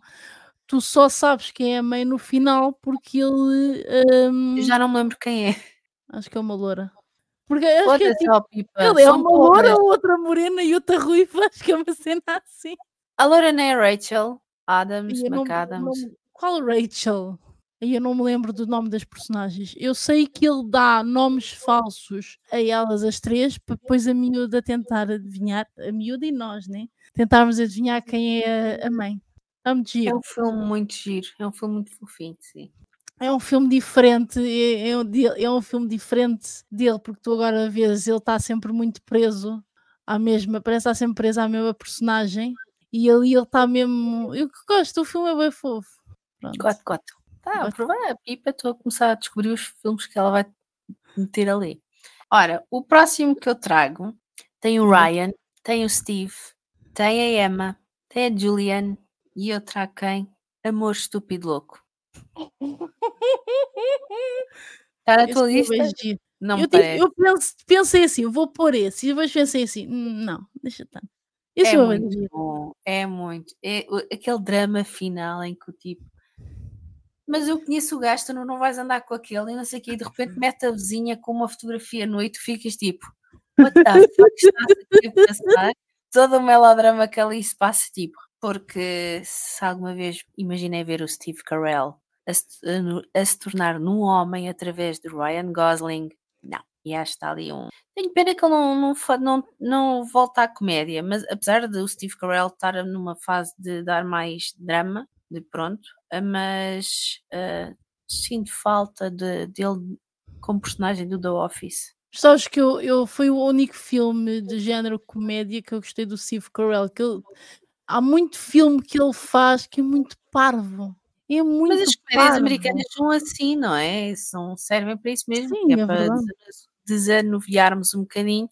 tu só sabes quem é a mãe no final porque ele hum, Eu já não me lembro quem é. acho que é uma loura. Porque acho que é tipo, ele é uma loura, outra morena e outra ruiva, acho que é uma cena assim. A Laura não é a Rachel Adams, McAdams. qual Rachel? Aí eu não me lembro do nome das personagens. Eu sei que ele dá nomes falsos a elas as três para depois a miúda tentar adivinhar, a miúda e nós, né? Tentarmos adivinhar quem é a- mãe. É É um filme muito giro, é um filme muito fofinho, sim. É um filme diferente, é, é um, é um filme diferente dele, porque tu agora vês, ele está sempre muito preso à mesma, parece estar sempre preso à mesma personagem. E ali ele está mesmo. Eu que gosto, o filme é bem fofo. Pronto. Coto, coto. Tá, Gosto. prova a Pipa, estou a começar a descobrir os filmes que ela vai meter ali. Ora, o próximo que eu trago tem o Ryan, tem o Steve, tem a Emma, tem a Julian e eu trago quem? Amor Estúpido Louco. Está na tua é lista? Não eu, tive- parece. eu penso- pensei assim, eu vou pôr esse, e depois pensei assim, "Hum, não, deixa estar. Esse É é muito bom, é muito. É aquele drama final em que o tipo. Mas eu conheço o gajo, tu não, não vais andar com aquele e não sei o quê, e de repente mete a vizinha com uma fotografia no e tu ficas tipo, what the fuck estás aqui a passar? Todo o melodrama que ali se passa, tipo, porque se alguma vez imaginei ver o Steve Carell a se, a a se tornar num homem através de Ryan Gosling, não. E acho que está ali um. Tenho pena que ele não, não, não, não volta à comédia, mas apesar de o Steve Carell estar numa fase de dar mais drama, de pronto, mas ah, sinto falta de, dele como personagem do The Office. Sabes que eu, eu foi o único filme de género comédia que eu gostei do Steve Carell. Que ele- há muito filme que ele faz que é muito parvo. É muito Mas as comédias americanas são assim, não é? São, servem para isso mesmo, Sim, é, é para desanuviarmos um bocadinho.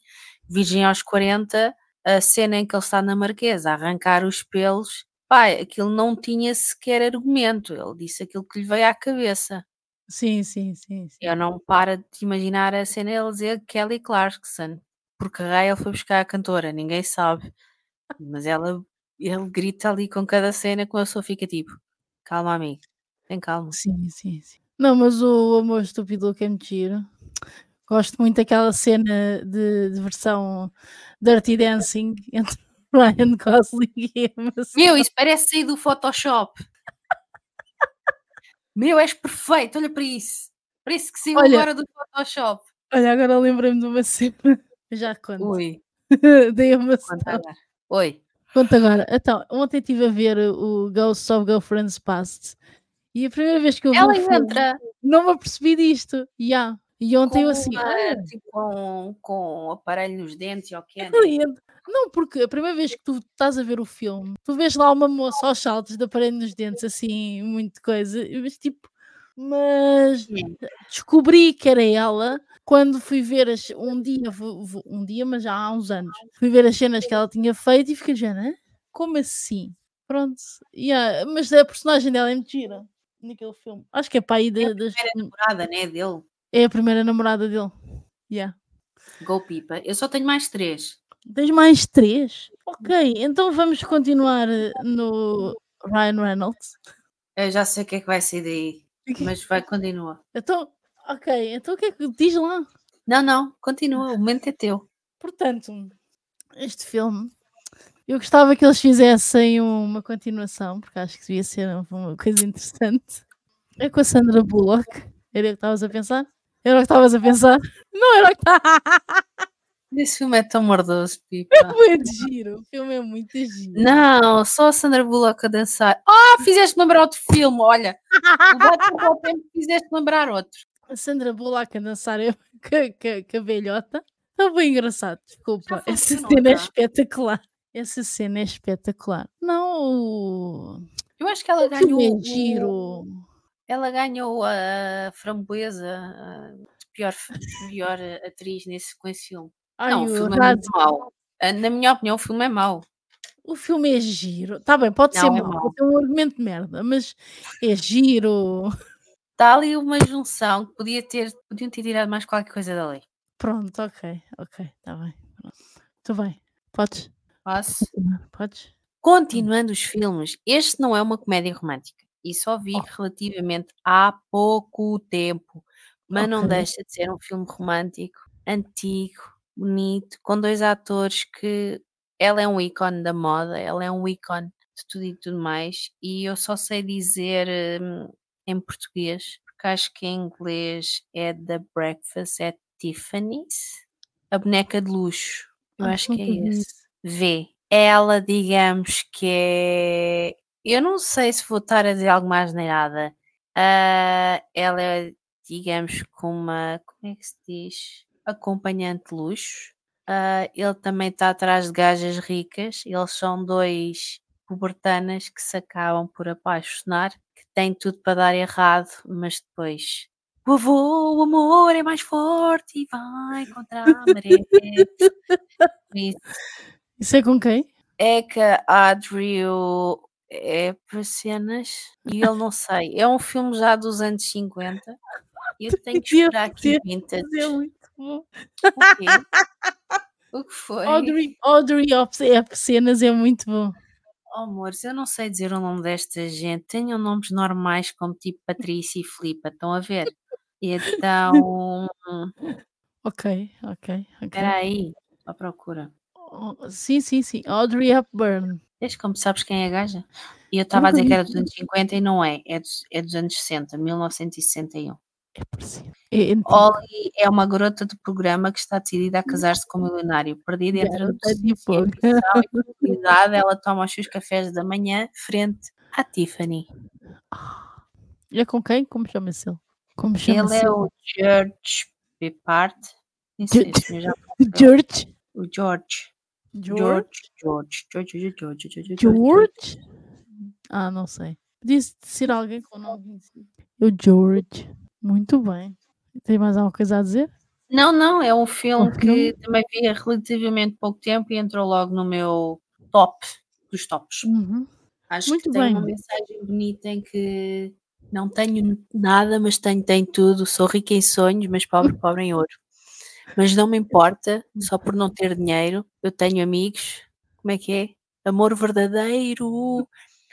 Virgem aos 40, a cena em que ele está na Marquesa a arrancar os pelos, pai, aquilo não tinha sequer argumento. Ele disse aquilo que lhe veio à cabeça. Sim, sim, sim. sim. Eu não paro de imaginar a cena ele dizer Kelly Clarkson, porque raio ele foi buscar a cantora, ninguém sabe. Mas ela, ele grita ali com cada cena que a pessoa fica tipo, calma amigo, tem calma. Sim, sim, sim. Não, mas o Amor Estúpido Louco é giro. Gosto muito daquela cena de, de versão Dirty Dancing entre Ryan Gosling e Emma Stone. Meu, isso parece sair do Photoshop. Meu, és perfeito, olha para isso. Parece que saiu Olha. agora do Photoshop. Olha, agora lembrei-me de uma cena. Eu Já conto. Ui, da Emma conta Stone. agora. Oi. Conta agora. Então, ontem estive a ver o Ghosts of Girlfriends Past e a primeira vez que eu vi Ela filme, entra não me apercebi disto. Yeah. E ontem eu com, assim, uma- olha, tipo, com, com aparelho nos dentes, ou o que é? entra. Não, porque a primeira vez que tu estás a ver o filme, tu vês lá uma moça aos saltos de aparelho nos dentes, assim, muito coisa, mas tipo, mas descobri que era ela quando fui ver as, um dia, um dia, mas já há uns anos, fui ver as cenas que ela tinha feito e fiquei já, "Hã? como assim? Pronto, yeah, mas a personagem dela é mentira naquele filme. Acho que é para aí É a das. namorada, né, dele. É a primeira namorada dele. Yeah. Go Pipa. Eu só tenho mais três. Tens mais três? Ok, então vamos continuar eh, no Ryan Reynolds. Eu já sei o que é que vai ser daí, mas vai, continua. Então, ok, então o que é que diz lá? Não, não, continua, o momento é teu. Portanto, este filme, eu gostava que eles fizessem uma continuação, porque acho que devia ser uma coisa interessante. É com a Sandra Bullock. Era o que estavas a pensar? Era o que estavas a pensar? Não era o que Esse filme é tão mordoso, Pipa. É muito giro. O filme é muito giro. Não, só a Sandra Bullock a dançar. Ah, fizeste lembrar outro filme, olha. Ao tempo fizeste lembrar outro. A Sandra Bullock a dançar eu com, a- velhota. Está bem engraçado, desculpa. Essa cena é espetacular. Essa cena é espetacular. Não, Eu acho que ela filme ganhou. é o- giro. Ela ganhou a framboesa a pior, pior atriz nesse, com esse filme. Ai, não, o filme é muito mau. Ah, Na minha opinião, o filme é mau. O filme é giro. Tá bem, pode ser Não, é mau, mau. pode ter um argumento de merda, mas é giro. Está ali uma junção que podia ter, podiam ter tirado mais qualquer coisa dali. Pronto, ok, ok, tá bem. Muito bem. Podes? Posso? Podes? Continuando os filmes, este não é uma comédia romântica e só vi relativamente há pouco tempo, mas não Ok. deixa de ser um filme romântico, antigo, bonito, com dois atores que ela é um ícone da moda, ela é um ícone de tudo e tudo mais, e eu só sei dizer hum, em português, porque acho que em inglês é The Breakfast at Tiffany's, a boneca de luxo. Eu acho que é esse. isso. vê. Ela, digamos que é. Eu não sei se vou estar a dizer algo mais nem nada. Ah, ela é, digamos, com uma. Como é que se diz? Acompanhante luxo. Ah, ele também está atrás de gajas ricas. Eles são dois pubertanas que se acabam por apaixonar, que têm tudo para dar errado, mas depois. O avô, o amor é mais forte e vai contra a maré. Isso, Isso é com quem? é que a Adriel é para cenas e ele não sei. É um filme já dos anos 50 e eu tenho que esperar aqui ter, vintage. O quê? O que foi? Audrey, Audrey Hop- Hep cenas é muito bom. Oh, amores, eu não sei dizer o nome desta gente. Tenham nomes normais como tipo Patrícia e Filipa, estão a ver? Então, Ok, ok, ok. espera aí, à procura. Oh, Sim, sim, sim. Audrey Hepburn. Desde como sabes quem é a gaja? E eu estava a dizer que era dos anos 50 e não é, é dos, é dos anos 60, 1961. É parecido. É. Holly é uma garota de programa que está decidida a casar-se com um milionário. Perdida entre a e ela toma os seus cafés da manhã frente à Tiffany. E é com quem? Como chama-se ele? Como chama-se Ele é o George Pepard. George? O George. George? George. George. George. George. George. George? Ah, não sei. Podia ser alguém com o nome. O George. Muito bem. Tem mais alguma coisa a dizer? Não, não, é um filme que também vi há relativamente pouco tempo e entrou logo no meu top dos tops. Uhum. Acho Muito que tem uma bem. mensagem bonita em que não tenho nada, mas tenho, tenho tudo. Sou rica em sonhos, mas pobre, pobre em ouro. Mas não me importa, só por não ter dinheiro, eu tenho amigos. Como é que é? Amor verdadeiro.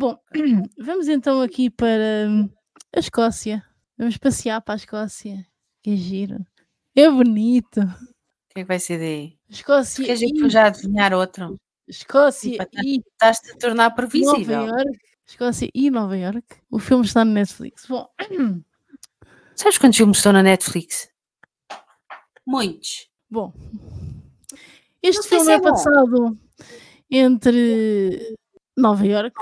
Bom, vamos então aqui para hum, a Escócia. Vamos passear para a Escócia. Que giro. É bonito. O que é que vai ser daí? Escócia Queres ir e, para já adivinhar outro? Escócia Para e Estás-te a tornar Nova previsível. York. Escócia e Nova York. O filme está no Netflix. Bom, Sabes quantos filmes estão na Netflix? Muitos. bom. Este filme é, é passado entre Nova York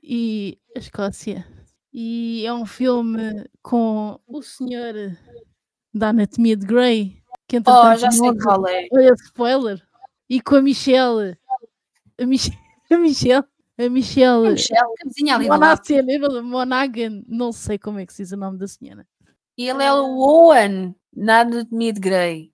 e a Escócia. E é um filme com o senhor da Anatomia de Grey. Que Oh, já sei qual é. Olha, spoiler. E com a Michelle. A, Mich a Michelle. A Michelle. Michelle, que vizinha ali do lado. Monaghan, não- Monaghan, não sei como é que se diz o nome da senhora. E ele é o Owen, na Anatomia de Grey.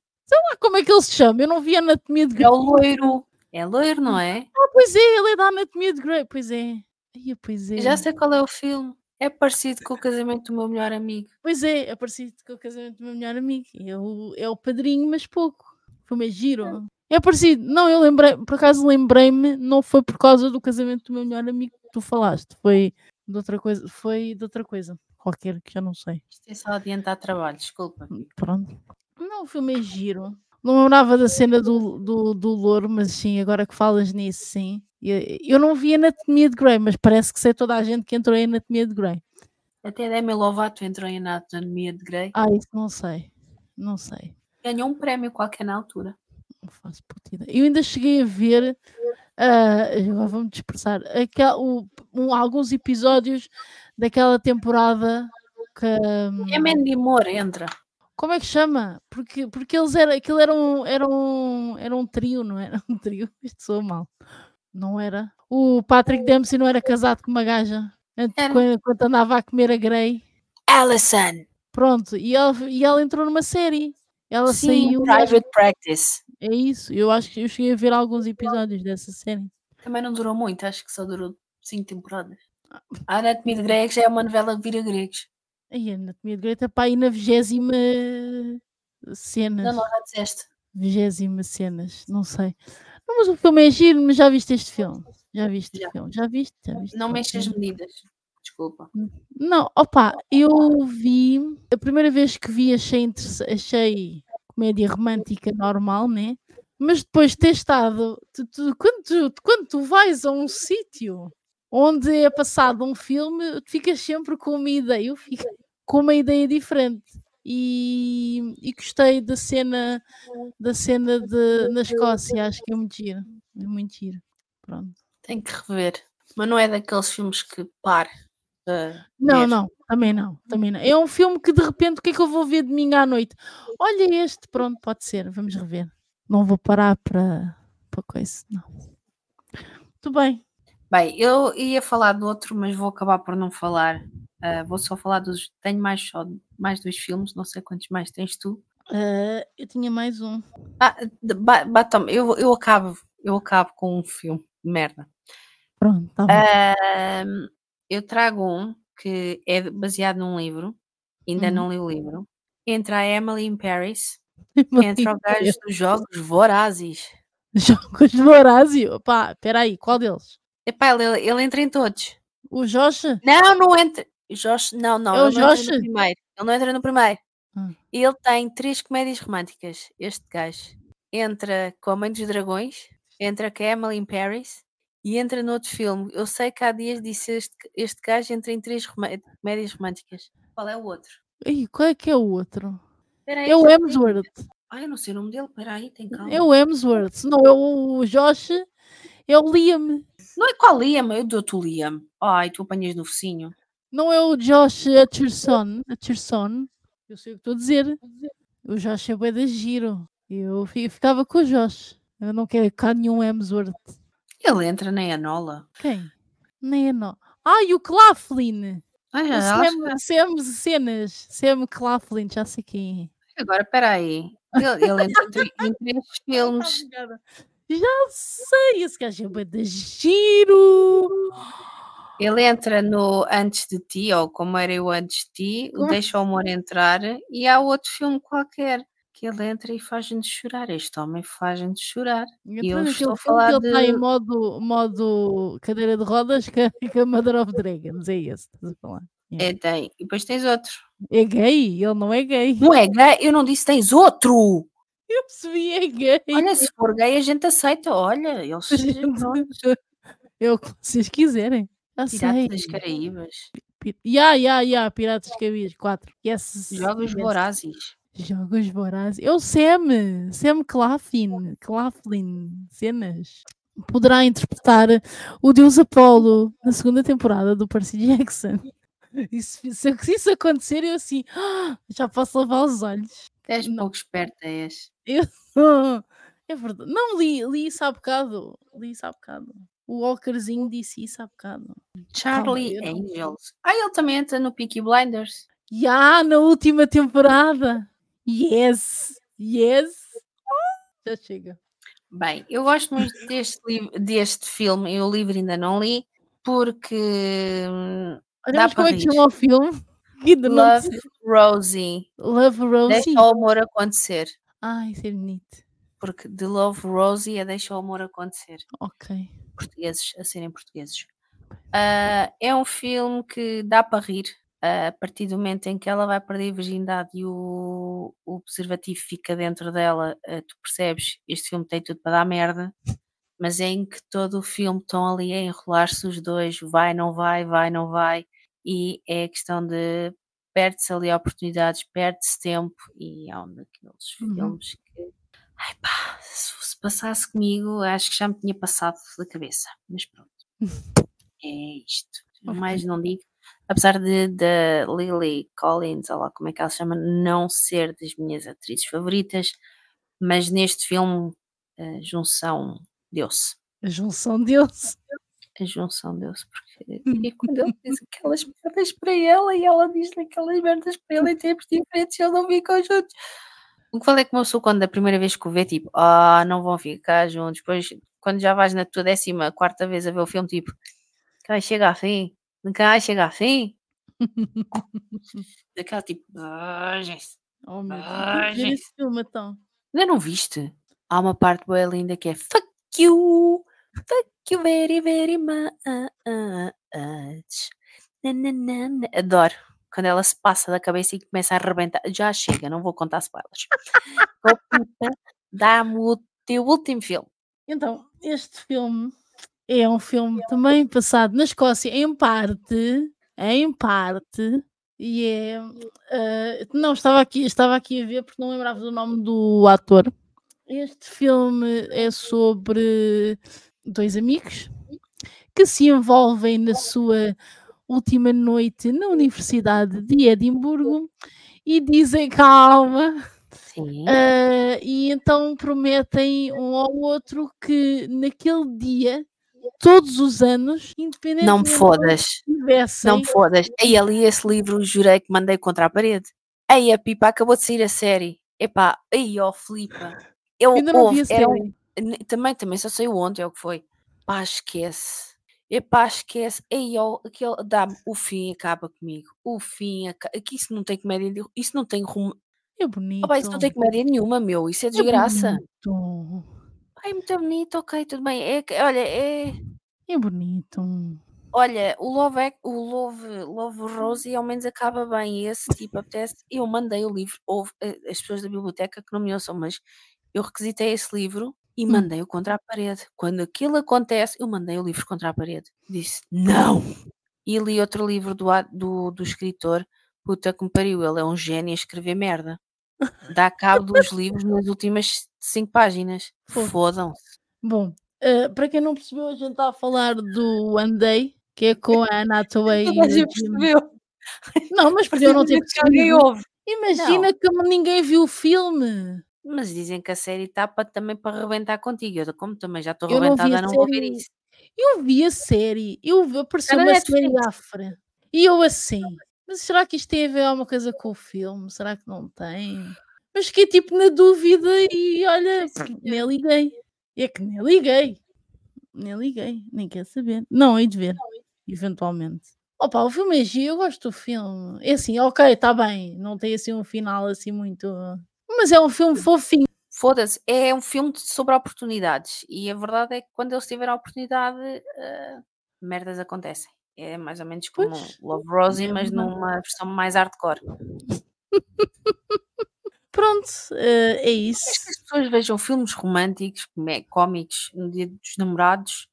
Ah, como é que ele se chama? Eu não vi a Anatomia de É Grey. o loiro. É loiro, não é? Ah, pois é, ele é da Anatomia de Grey. Pois é. Ai, pois é. Já sei qual é o filme. É parecido com o casamento do meu melhor amigo. Pois é, é parecido com o casamento do meu melhor amigo. É o, é o padrinho, mas pouco. Foi mais giro. É parecido. Não, eu lembrei, por acaso lembrei-me, não foi por causa do casamento do meu melhor amigo que tu falaste. Foi de outra coisa. Foi de outra coisa. Qualquer que já não sei. Isto é só adiantar trabalho, desculpa. Pronto. Não, o filme é giro. Não lembrava da cena do, do, do louro, mas sim, agora que falas nisso, sim. Eu, eu não vi Anatomia de Grey, mas parece que sei toda a gente que entrou em Anatomia de Grey. Até Demi Lovato entrou em Anatomia de Grey. Ah, isso não sei. Não sei. Ganhou um prémio qualquer na altura. Não faço puta ideia. Eu ainda cheguei a ver, ah, agora vou-me dispersar, aquel, o- um- alguns episódios daquela temporada que. hum, É Mandy Moore, entra. Como é que chama? Porque, porque eles eram, aquilo era um, era, um, era um trio, não era? Um trio, isto soa mal. Não era? O Patrick Dempsey não era casado com uma gaja antes, Era. quando, quando andava a comer a Grey. Alison. Pronto, e ela, e ela entrou numa série. Ela Sim, saiu. Private Practice. É isso, eu acho que eu cheguei a ver alguns episódios dessa série. Também não durou muito, acho que só durou cinco temporadas. A Anatomia de Grey já é uma novela que vira gregos. Aí, a Anatomia de Grey está para aí na vigésima cenas. Não, não, já disseste. Vigésima cenas, não sei. Não, mas o filme é giro, mas já viste este filme? Já viste Já. este filme? Já viste? Já viste? Não mexas as medidas. Desculpa. Não, opa, eu vi. A primeira vez que vi achei, achei comédia romântica normal, né? Mas depois de ter estado. tu- tu- quando, tu, quando tu vais a um sítio onde é passado um filme, tu ficas sempre com uma ideia. Eu fico com uma ideia diferente. E, e gostei da cena da cena de, na Escócia, acho que é muito giro. É muito giro. Pronto. Tenho que rever. Mas não é daqueles filmes que par. a Não, ver. não, também não, também não. É um filme que de repente o que é que eu vou ver domingo à noite? Olha este, pronto, pode ser, vamos rever. Não vou parar para para coisa, não. Muito bem. Bem, eu ia falar do outro, mas vou acabar por não falar. Ah, vou só falar dos. Tenho mais, só, mais dois filmes, não sei quantos mais tens tu. Ah, eu tinha mais um. Ah, de- ba- batam eu, eu acabo, eu acabo com um filme merda. Pronto, tá bom. Ahm, eu trago um que é baseado num livro, ainda Uhum. não li o livro. Entra a Emily in Paris, entra o gajo dos Jogos Vorazes. Jogos Horácio. Pá, peraí, qual deles? Epá, ele, ele entra em todos. O Jorge? Não, não entra. Josh, não, não, É o ele não entra Josh? no primeiro. Ele não entra no primeiro. Hum. Ele tem três comédias românticas, este gajo. Entra com a Mãe dos Dragões, entra com a Emily in Paris e entra no outro filme. Eu sei que há dias disse este, este gajo entra em três comédias românticas. Qual é o outro? Ih, qual é que é o outro? Espera aí, É o. Hemsworth. Ai, eu não sei o nome dele. Espera aí, tem calma. É o Hemsworth. Não, é o Josh, é o Liam. Não é qual Liam? Eu dou-te o Liam. Ai, tu apanhas no focinho. Não é o Josh Hutcherson. Hutcherson. Eu sei o que estou a dizer. O Josh é bué de giro. Eu fi- ficava com o Josh. Eu não quero cá nenhum Hemsworth. Ele entra na Enola. Quem? Nem é não. Ah, e o Claflin. Ah, já, Sam, que- Cenas. Sam Claflin, já sei quem é. Agora, peraí. Ele, ele entra entre estes filmes. Já sei, esse gajo é bué de giro. Ele entra no Antes de Ti, ou Como Era Eu Antes de Ti, o Como? Deixa o Amor Entrar, e há outro filme qualquer que ele entra e faz-nos chorar. Este homem faz-nos chorar. Então, eu estou a falar que ele está em modo, modo cadeira de rodas com a, com a Mother of Dragons. É esse que estás a falar. É, tem. E depois tens outro. É gay? Ele não é gay. Não é gay? Eu não disse tens outro! Eu percebi, é gay. Olha, se for gay a gente aceita. Olha, eles É o que vocês quiserem. Sei. Piratas das Caraíbas. Ya, ya, ya, Piratas dos Caraíbas 4. Yes. Jogos. Vorazes. Jogos Vorazes. O Sam. Sam Claflin. Claflin. Cenas. Poderá interpretar o Deus Apolo na segunda temporada do Percy Jackson. Isso, se, se isso acontecer, eu assim, "Ah, já posso lavar os olhos. És Não. pouco esperta és. É verdade. Não li, li isso há bocado. Li isso há bocado. O Walkerzinho disse isso há bocado. Charlie eu não- Angels. Ah, ele também entra no Peaky Blinders. Já na última temporada. Yes. Yes. Ah, Já chega. Bem, eu gosto muito deste, deste filme, eu o livro ainda não li, porque hum, Olha, como para é que rir. chama o filme? Love. Rosie. Love Rosie. Deixa o amor acontecer. Ai, isso é bonito. Porque de Love Rosie é Deixa o amor acontecer. Ok. Portugueses a serem portugueses. Ah, é um filme que dá para rir. A partir do momento em que ela vai perder a virgindade e o, o preservativo fica dentro dela, ah, tu percebes, este filme tem tudo para dar merda, mas é em que todo o filme estão ali a enrolar-se os dois, vai, não vai, vai, não vai, e é a questão de perde-se ali oportunidades, perde-se tempo, e é um daqueles Uhum. filmes que, ai pá, se, se passasse comigo, acho que já me tinha passado da cabeça, mas pronto, é isto, mais não digo. Apesar de, de Lily Collins, ou lá como é que ela se chama, não ser das minhas atrizes favoritas, mas neste filme a junção deu-se. A junção deles. A junção deu-se, porque e quando ele diz aquelas merdas para ela e ela diz aquelas merdas para ele em tempos diferentes e eles não ficam juntos. O que é que uma pessoa, quando a primeira vez que o vê, tipo, ah, não vão ficar juntos. Depois, quando já vais na tua décima quarta vez a ver o filme, tipo, cá chega assim, cá chega assim. Daquela tipo, ah, gente, Oh meu Deus. Ah, gente. esse filme então. Ainda não viste? Há uma parte boa linda que é Fuck you, fuck you very, very much. Na, na, na, na. Adoro. Quando ela se passa da cabeça e começa a arrebentar. Já chega, não vou contar spoilers. Oh, puta, Dá-me o teu último filme. Então, este filme é um filme também passado na Escócia, em parte, em parte, e é. eh, não, estava aqui, estava aqui a ver porque não lembrava do nome do ator. Este filme é sobre dois amigos que se envolvem na sua última noite na Universidade de Edimburgo e dizem calma, Sim. ah, e então prometem um ao outro que naquele dia, todos os anos, independentemente não me fodas. estivessem, Não me fodas. Aí ali esse livro jurei que mandei contra a parede. Aí a pipa acabou de sair a série. Epá, aí ó Filipa. Eu ainda não vi ouve, a era um- série. N- Também, também só saiu ontem, é o que foi. Pá, esquece. Epá, esquece. Ei, ó, aquele, dá-me, o fim acaba comigo. O fim, aca- aqui isso não tem comédia, isso não tem rumo. É bonito. Opa, isso não tem comédia nenhuma, meu, isso é é desgraça. bonito. Ai, é muito bonito, ok, tudo bem. É, que- olha, é, É bonito. olha, o Love, Ac- o Love, Love Rosie ao menos acaba bem. Esse tipo apetece. Eu mandei o livro, houve eh, as pessoas da biblioteca que não me ouçam, mas eu requisitei esse livro e Hum. mandei-o contra a parede. Quando aquilo acontece, eu mandei o livro contra a parede. Disse, não! E li outro livro do, a- do, do escritor, puta que me pariu, ele é um gênio a escrever merda. Dá cabo dos livros nas últimas cinco páginas. Fodam-se. Bom, eh, para quem não percebeu, a gente está a falar do Andei, que é com a Anna Hathaway Toda a gente percebeu. Não, mas podiam não ter percebido. Imagina que ninguém viu o filme. Mas dizem que a série está para, também para arrebentar contigo. Eu, como também já estou não arrebentada, a não vou ver série. isso. Eu vi a série, eu vi- apareceu na uma série Netflix. à frente. E eu assim, mas será que isto tem a ver alguma coisa com o filme? Será que não tem? Mas fiquei tipo na dúvida e olha, nem liguei. É que nem liguei. Nem liguei, nem quer saber. Não, hei de ver, eventualmente. Opa, o filme é giro, eu gosto do filme. É assim, ok, está bem, não tem assim um final assim muito. Mas é um filme fofinho. Foda-se, é um filme sobre oportunidades. E a verdade é que quando eles tiveram a oportunidade, ah, merdas acontecem. É mais ou menos como Pois, Love Rosie, é mas numa versão mais hardcore. Pronto, eh, é isso. que as pessoas vejam filmes românticos, cómicos no dia dos namorados?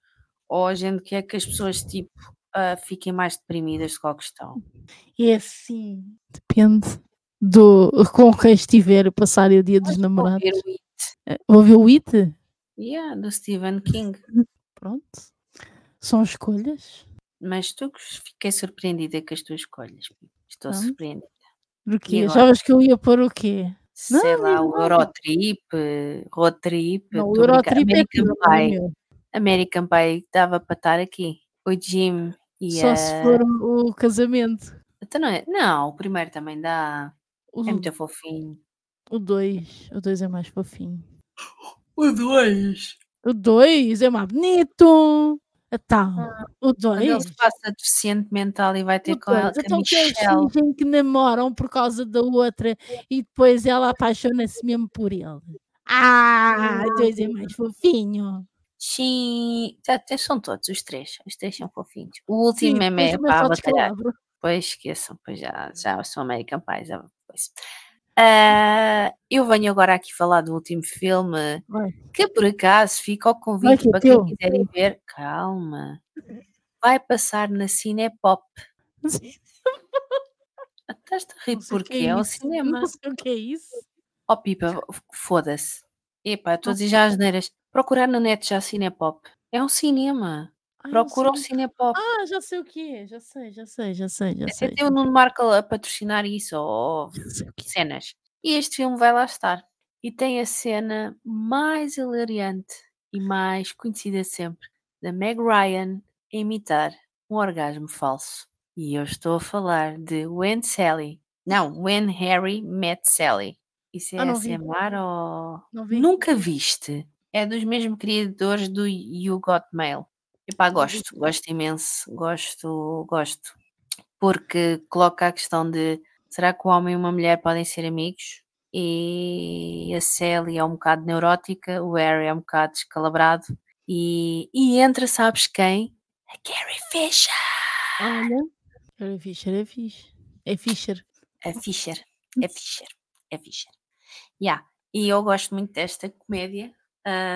Ou a gente quer que as pessoas, tipo, ah, fiquem mais deprimidas de qual questão? É assim, depende do com quem estiver a passar o dia dos Vou namorados. ver o ver o It? Yeah, do Stephen King. Pronto. São escolhas. Mas tu que fiquei surpreendida com as tuas escolhas. Estou Pronto. surpreendida. Agora? Achavas que eu ia pôr o quê? Não, Sei lá, o. Eurotrip, Road Trip, Não, o Eurotrip é American é Pie. American Pie dava para estar aqui. O Jim e Só a... se for o o casamento. Então não, é? não, o primeiro também dá. O É muito fofinho. 2. O 2 é mais fofinho. O 2. O 2 é mais bonito. Então, o Quando ele 2. se passa deficiente mental e vai ter com a, dois. com a Então que eles fingem que namoram por causa da outra e depois ela apaixona-se mesmo por ele. Ah, o dois é mais fofinho. Sim, até são todos os três. Os três são fofinhos. O Sim, último é depois meio também para batalhar. Pois esqueçam, pois já, já são American Pie. Já, pois. Ah, eu venho agora aqui falar do último filme Vai. que por acaso fica ao Vai convite é para quem quiserem ver. Calma. Vai passar na Cinepop. Estás-te a rir o porque é o isso. cinema. Não sei o que é isso. Oh Pipa, foda-se. Epá, estou a dizer já as neiras. Procurar na net já Cinepop. É um cinema. Ai, Procura não o sei. Cinepop. Ah, já sei o que é. Já sei, já sei, já sei, já Até sei. tem o Nuno Marco a patrocinar isso, ou é. cenas. E este filme vai lá estar. E tem a cena mais hilariante e mais conhecida sempre da Meg Ryan a imitar um orgasmo falso. E eu estou a falar de When Sally. Não, When Harry Met Sally. Isso é Ah. ASMR ou. Vi. Nunca viste? É dos mesmos criadores do You Got Mail. Epá, gosto, gosto imenso, gosto, gosto. Porque coloca a questão de será que o homem e uma mulher podem ser amigos? E a Sally é um bocado neurótica, o Harry é um bocado descalabrado. E, e entra, sabes quem? A Carrie Fisher. Olha. Era Fischer, é fixe. É Fischer. A Fisher. É Fisher. É Fisher. Yeah. E eu gosto muito desta comédia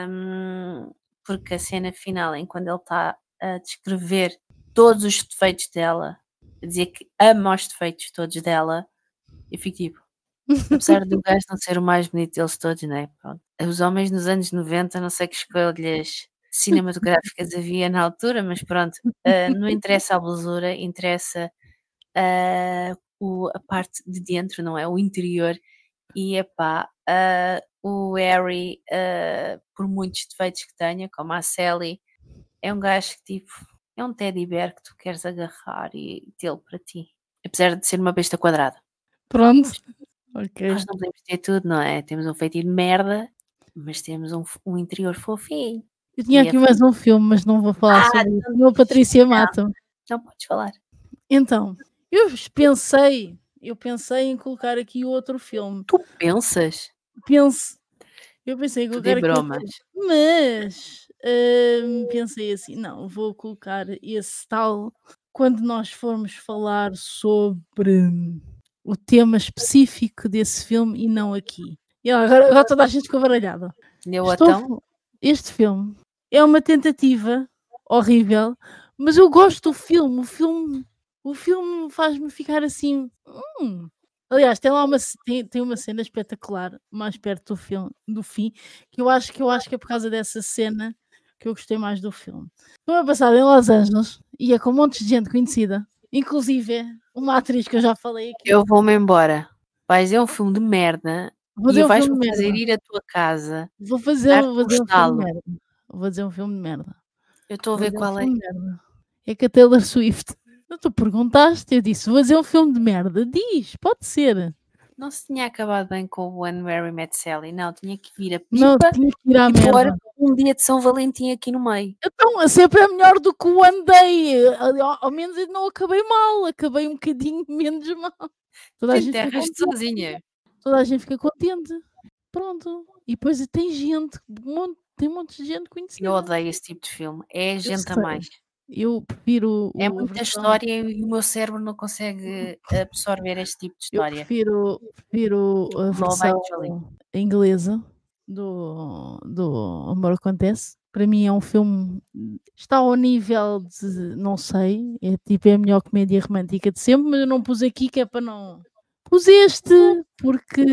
hum, porque a cena final, em quando ele está a descrever todos os defeitos dela, a dizer que ama os defeitos todos dela, eu fico tipo, apesar do gajo não ser o mais bonito deles todos, né? Pronto. Os homens nos anos 90, não sei que escolhas cinematográficas havia na altura, mas pronto, ah, não interessa a blusura, interessa ah, o- a parte de dentro, não é? O interior. E epá, ah, o Harry, ah, por muitos defeitos que tenha, como a Sally, é um gajo que tipo, é um teddy bear que tu queres agarrar e tê-lo para ti. Apesar de ser uma besta quadrada. Pronto. Ok. Nós não podemos ter tudo, não é? Temos um feitiço de merda, mas temos um, um interior fofinho. Eu tinha E aqui a- mais um filme, mas não vou falar Ah, sobre isso. Senão a Patrícia mata-me. Não podes falar. Então, eu pensei, eu pensei em colocar aqui outro filme. Tu pensas? Penso, eu pensei de aqui outro bromas. mas hum, pensei assim, não, vou colocar esse tal quando nós formos falar sobre o tema específico desse filme e não aqui. E agora, agora toda a gente ficou baralhada. Deu Estou então? Este filme é uma tentativa horrível, mas eu gosto do filme. O filme, o filme faz-me ficar assim. "Hum." Aliás, tem lá uma, tem, tem uma cena espetacular mais perto do filme, do fim, que eu acho que eu acho que é por causa dessa cena que eu gostei mais do filme. Filme é passado em Los Angeles e é com montes de gente conhecida, inclusive uma atriz que eu já falei aqui. Eu vou-me embora. Vais ver um filme de merda Vou e um vais de fazer merda. ir à tua casa. Vou fazer, vou um dizer um filme de merda. Vou dizer um filme de merda. Eu estou a ver dizer um qual é. É que a Taylor Swift. Tu perguntaste, eu disse, vou fazer um filme de merda. Diz, pode ser. Não se tinha acabado bem com o When Mary Met Sally. Não, tinha que vir a Não, pipa tinha que ir à e pôr merda. um dia de São Valentim aqui no meio. Então, sempre é melhor do que o One Day. Ao, ao menos eu não acabei mal, acabei um bocadinho menos mal. Toda a, gente Enterras-te contente, sozinha. toda a gente fica contente. Pronto. E depois tem gente, um monte- tem um monte de gente conhecida. Eu odeio esse tipo de filme. É gente a mais. Eu prefiro. É a muita versão- história e o meu cérebro não consegue absorver este tipo de Eu história. prefiro, prefiro a Love versão inglesa do, do Amor Acontece. Para mim é um filme. Está ao nível de. Não sei. É tipo é a melhor comédia romântica de sempre, mas eu não pus aqui que é para não. Pus este porque.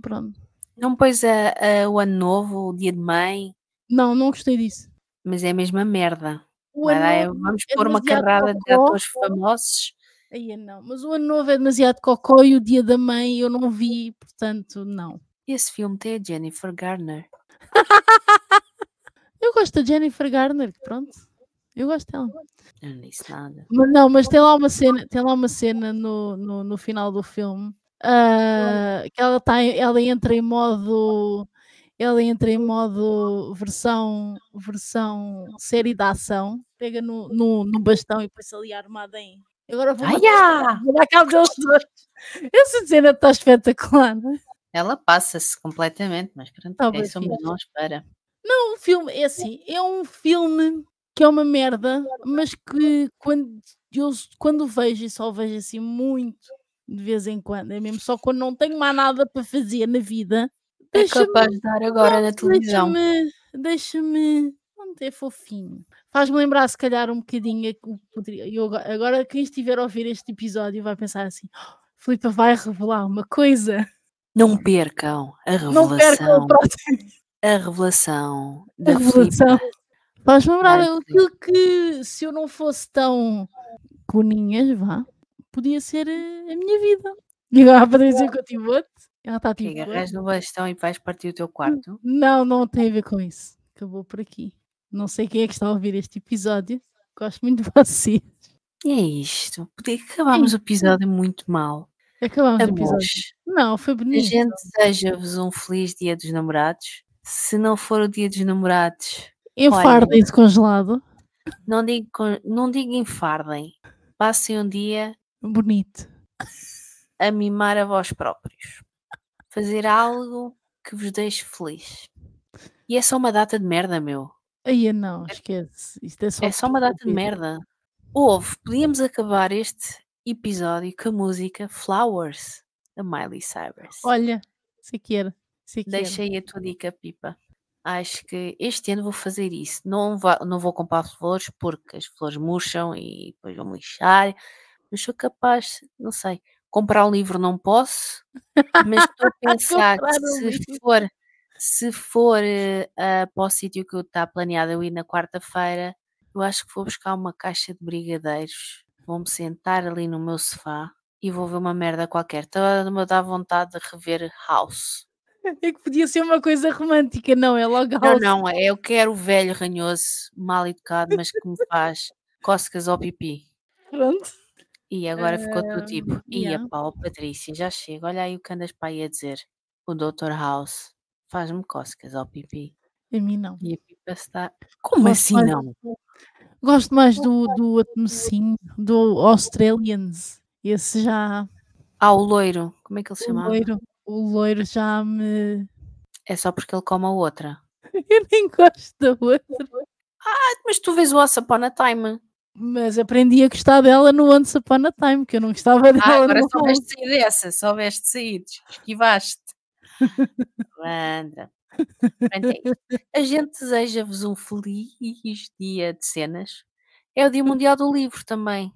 Pronto. Não pôs a, a- o ano novo, o dia de mãe, Não, não gostei disso. mas é a mesma merda. O Vai ano lá, vamos é pôr uma carrada de atores famosos. Aí não. Mas o ano novo é demasiado cocó e o dia da mãe eu não vi, portanto, não. Esse filme tem a Jennifer Garner. Eu gosto da Jennifer Garner, pronto. Eu gosto dela. Eu não disse nada. Mas não, mas tem lá uma cena, tem lá uma cena no, no, no final do filme ah, que ela, tá, ela entra em modo ela entra em modo versão versão série de ação, pega no, no, no bastão e põe-se ali armada em. Agora vou Ai, matar, ah! vou dar cabo deles dois. Essa cena está espetacular, não é? Ela passa-se completamente, mas pronto, Tá é bem, somos filha. nós para. um filme, é assim, é um filme que é uma merda, mas que quando eu quando vejo e só vejo assim muito de vez em quando, é mesmo só quando não tenho mais nada para fazer na vida, É deixa-me, capaz de dar agora na televisão. deixa-me, deixa-me, é fofinho. Faz-me lembrar se calhar um bocadinho, a- o que poderia- eu agora, quem estiver a ouvir este episódio vai pensar assim, "Oh, Filipa vai revelar uma coisa, Não percam a não percam revelação. o próximo A revelação A da revelação. Filipa. Faz-me lembrar Vai, aquilo que se eu não fosse tão coninhas, vá, podia ser eh, a minha vida. E agora a Patrícia continua-te. Ela está Que tipo. agarras no bastão e vais partir o teu Hum. quarto. Não, não tem a ver com isso. Acabou por aqui. Não sei quem é que está a ouvir este episódio. Gosto muito de você. E é isto. Porque acabámos o episódio muito mal. Acabamos o episódio. Não, foi a bonito. gente deseja-vos um feliz dia dos namorados. Se não for o dia dos namorados, Enfardem-se congelado. não digo, não digo enfardem. Passem um dia Bonito. a mimar a vós próprios. Fazer algo que vos deixe feliz. E é só uma data de merda, meu. Aí não, esquece. Isto é só, É só uma data de merda. Houve, podíamos acabar este episódio com a música Flowers, da Miley Cyrus. Olha, sei que era. Sei que era. Deixa aí a tua dica, Pipa. Acho que este ano vou fazer isso. Não, não vou comprar flores porque as flores murcham e depois vão lixar. Mas sou capaz, não sei, comprar um livro não posso, mas estou a pensar que se for, se for ah, para o sítio que está planeado eu ir na quarta-feira, eu acho que vou buscar uma caixa de brigadeiros. Vou-me sentar ali no meu sofá e vou ver uma merda qualquer. Estava-me a dar vontade de rever House. É que podia ser uma coisa romântica, não, é logo Não, house. não, é eu quero o velho ranhoso, mal educado, mas que me faz cócegas ao pipi. Pronto. E agora ficou tu Ah, tipo, ia yeah. pá, ó Patrícia, já chega, olha aí o que andas para aí a dizer. O Dr. House faz-me cócegas ao pipi. A mim não. E a pipa está. Como Gosto assim mais- não? Gosto mais do, do outro mocinho, do Australians. Esse já. Ah, o loiro, como é que ele se O chamava? loiro, o loiro já me. É só porque ele come a outra. Eu nem gosto da outra. Mas tu vês o Once Upon a Time. Mas aprendi a gostar dela no Once Upon a Time, que eu não gostava dela Ah, agora soubeste sair dessa, soubeste sair, esquivaste. Andra. Pronto, é. A gente deseja-vos um feliz dia de cenas. É o Dia Mundial do Livro também.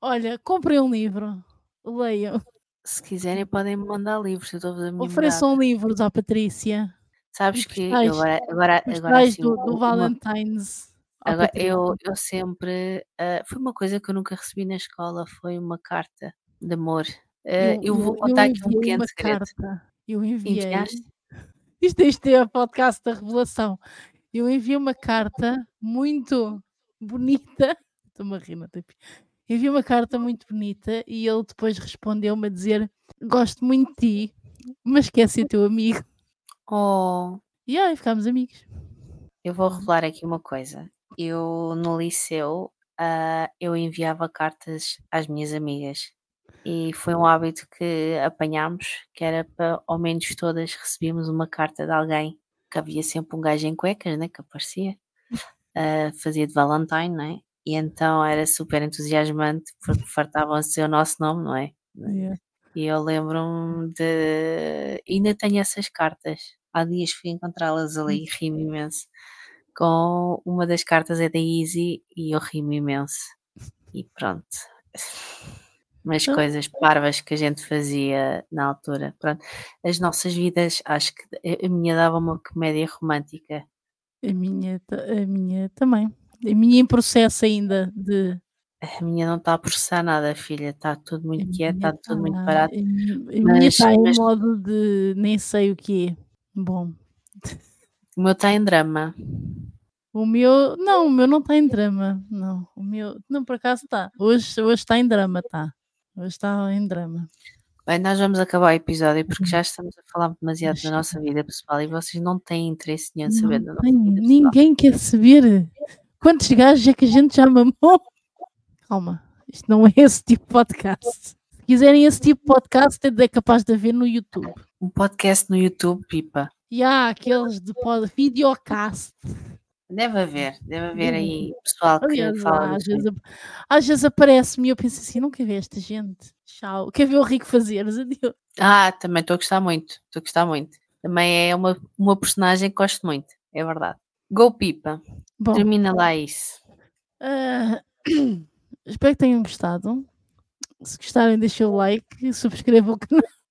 Olha, comprei um livro. Leiam. Se quiserem, podem me mandar livros. Ofereçam livros à Patrícia. Sabes que agora, agora, agora assim, do, uma- do uma- Valentine's. ao Agora, eu, eu sempre. ah, foi uma coisa que eu nunca recebi na escola, foi uma carta de amor. Ah, eu, vou contar aqui um pequeno segredo. carta. Eu enviei. Enviaste? Isto, isto é a podcast da revelação. Eu enviei uma carta muito bonita. Estou-me a rir, não tem Enviei uma carta muito bonita e ele depois respondeu-me a dizer: Gosto muito de ti, mas quer ser teu amigo. Oh, E aí ficámos amigos. eu vou revelar aqui uma coisa. Eu, no liceu, ah, eu enviava cartas às minhas amigas. E foi um hábito que apanhámos, que era para, ao menos todas, recebíamos uma carta de alguém, que havia sempre um gajo em cuecas, né, que aparecia, ah, fazia de Valentine, não é? E então era super entusiasmante, porque fartavam-se o nosso nome, não é? Yeah. E eu lembro-me de. Ainda tenho essas cartas. Há dias fui encontrá-las ali e ri-me imenso. Com uma das cartas é da Easy e eu ri-me imenso. E pronto. Umas Ah. coisas parvas que a gente fazia na altura. Pronto. As nossas vidas, acho que a- minha dava uma comédia romântica. A minha, a minha também. A minha em processo ainda de. A minha não está a processar nada, filha. Está tudo muito quieto, está tudo muito tá- parado. A minha minha Mas- está em modo de nem sei o que é. Bom, O meu está em drama. o meu. Não, o meu não está em drama. Não, o meu. Não, por acaso está. Hoje, hoje está em drama, tá. Hoje está em drama. Bem, nós vamos acabar o episódio Uhum. porque já estamos a falar demasiado da nossa vida pessoal e vocês não têm interesse nenhum em saber da nossa tem- vida pessoal. ninguém quer saber quantos gajos é que a gente já mamou. Calma, isto não é esse tipo de podcast. Se quiserem esse tipo de podcast, é capaz de haver no YouTube. Um podcast no YouTube, pipa. E há aqueles de pod, videocast. Deve haver, deve haver aí pessoal que Aliás, fala às, vezes, às vezes aparece-me e eu penso assim: quer ver esta gente. Tchau. Quer ver o Rico fazer? Adeus. Ah, também estou a gostar muito, estou a gostar muito. Também é uma, uma personagem que gosto muito, é verdade. Go Pipa, Bom, termina lá isso. ah, espero que tenham gostado. Se gostarem, deixem o like, subscrevam o canal.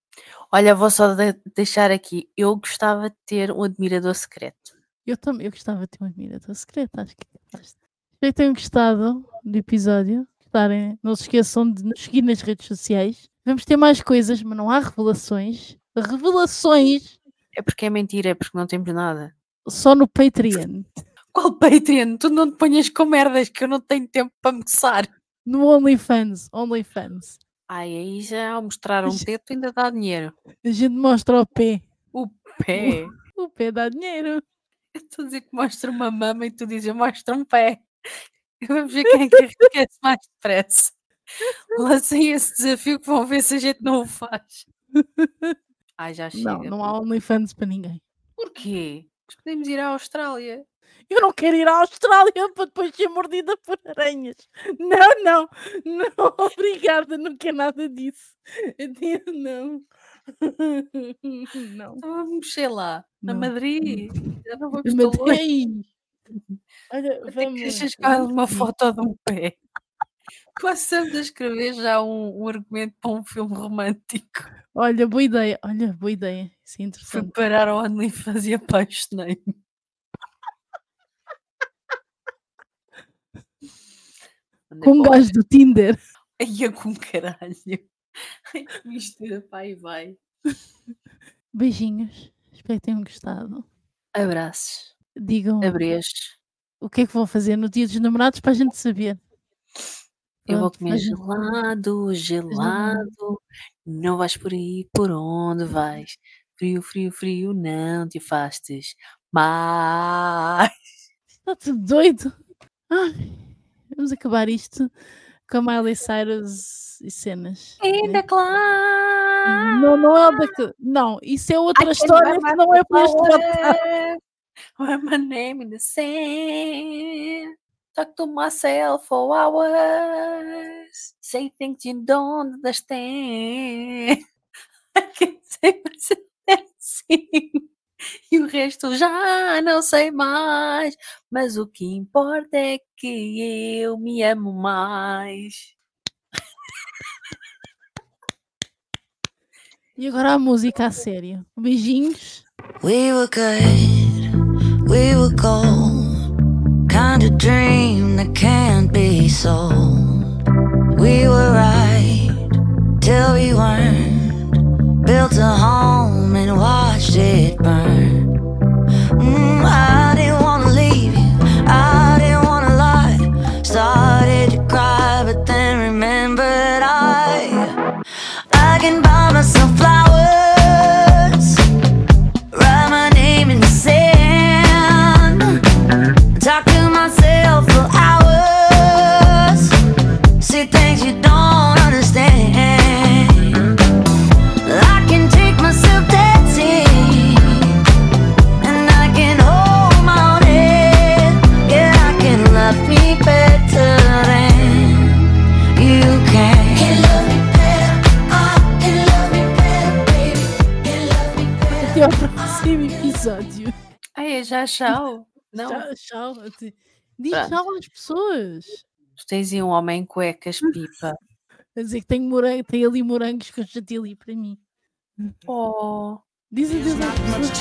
Olha, vou só de- deixar aqui, eu gostava de ter um admirador secreto. Eu também eu gostava de ter um admirador secreto, acho que é Espero que tenham gostado do episódio. Gostarem, não se esqueçam de nos seguir nas redes sociais. Vamos ter mais coisas, mas não há revelações. Revelações É porque é mentira, é porque não temos nada. só no Patreon. Qual Patreon? Tu não te ponhas com merdas que eu não tenho tempo para me coçar. No OnlyFans. OnlyFans. Ai, aí já ao mostrar um teto ainda dá dinheiro. A gente mostra o pé. O pé. O pé dá dinheiro. Eu estou a dizer que mostra uma mama e tu dizes eu mostro um pé. Vamos ver quem é que enriquece mais depressa. Lancem esse desafio que vão ver se a gente não o faz. Ai, já chega. Não, não há OnlyFans para ninguém. Porquê? Nós podemos ir à Austrália. Eu não quero ir à Austrália para depois ser mordida por aranhas. Não, não, não, obrigada, não quero nada disso. Não. Não. Vamos mexer lá. Na Não, Madrid. Já não vamos ei, Olha, vamos. deixas cá uma foto de um pé. Quase estamos a escrever já um, um argumento para um filme romântico. Olha, boa ideia. Olha, boa ideia. Isso é Fui interessante. parar ao OnlyFans e apaixonei-me. Com um gajo do Tinder. Ai, eu com caralho. Ai, que mistura, pai, vai. Beijinhos. Espero que tenham gostado. Abraços. Digam Abreijos. o que é que vão fazer no dia dos namorados para a gente saber. Eu vou comer gelado, gelado. Não vais por aí, por onde vais? Frio, frio, frio, não te afastes mais. Está tudo doido. Ai, vamos acabar isto com a Miley Cyrus e cenas. In né? the cloud. Não, não é Não, isso é outra I história que não é para este. Write my name in the sand. Talk to myself for hours. Say things you don't understand. I can say myself assim. e o resto já não sei mais. Mas o que importa é que eu me amo mais. E agora a música a sério. Beijinhos. We were good, we were gold. Kind of dream that can't be sold. We were right till we weren't. Built a home. watched it burn. Mm, já é tchau. Não. Tchau, é tchau. Diz Pronto. tchau às pessoas. Tu tens aí um homem em cuecas, pipa. Quer dizer que tem, morango, tem ali morangos com chantilly para mim. Oh. Diz adeus às pessoas.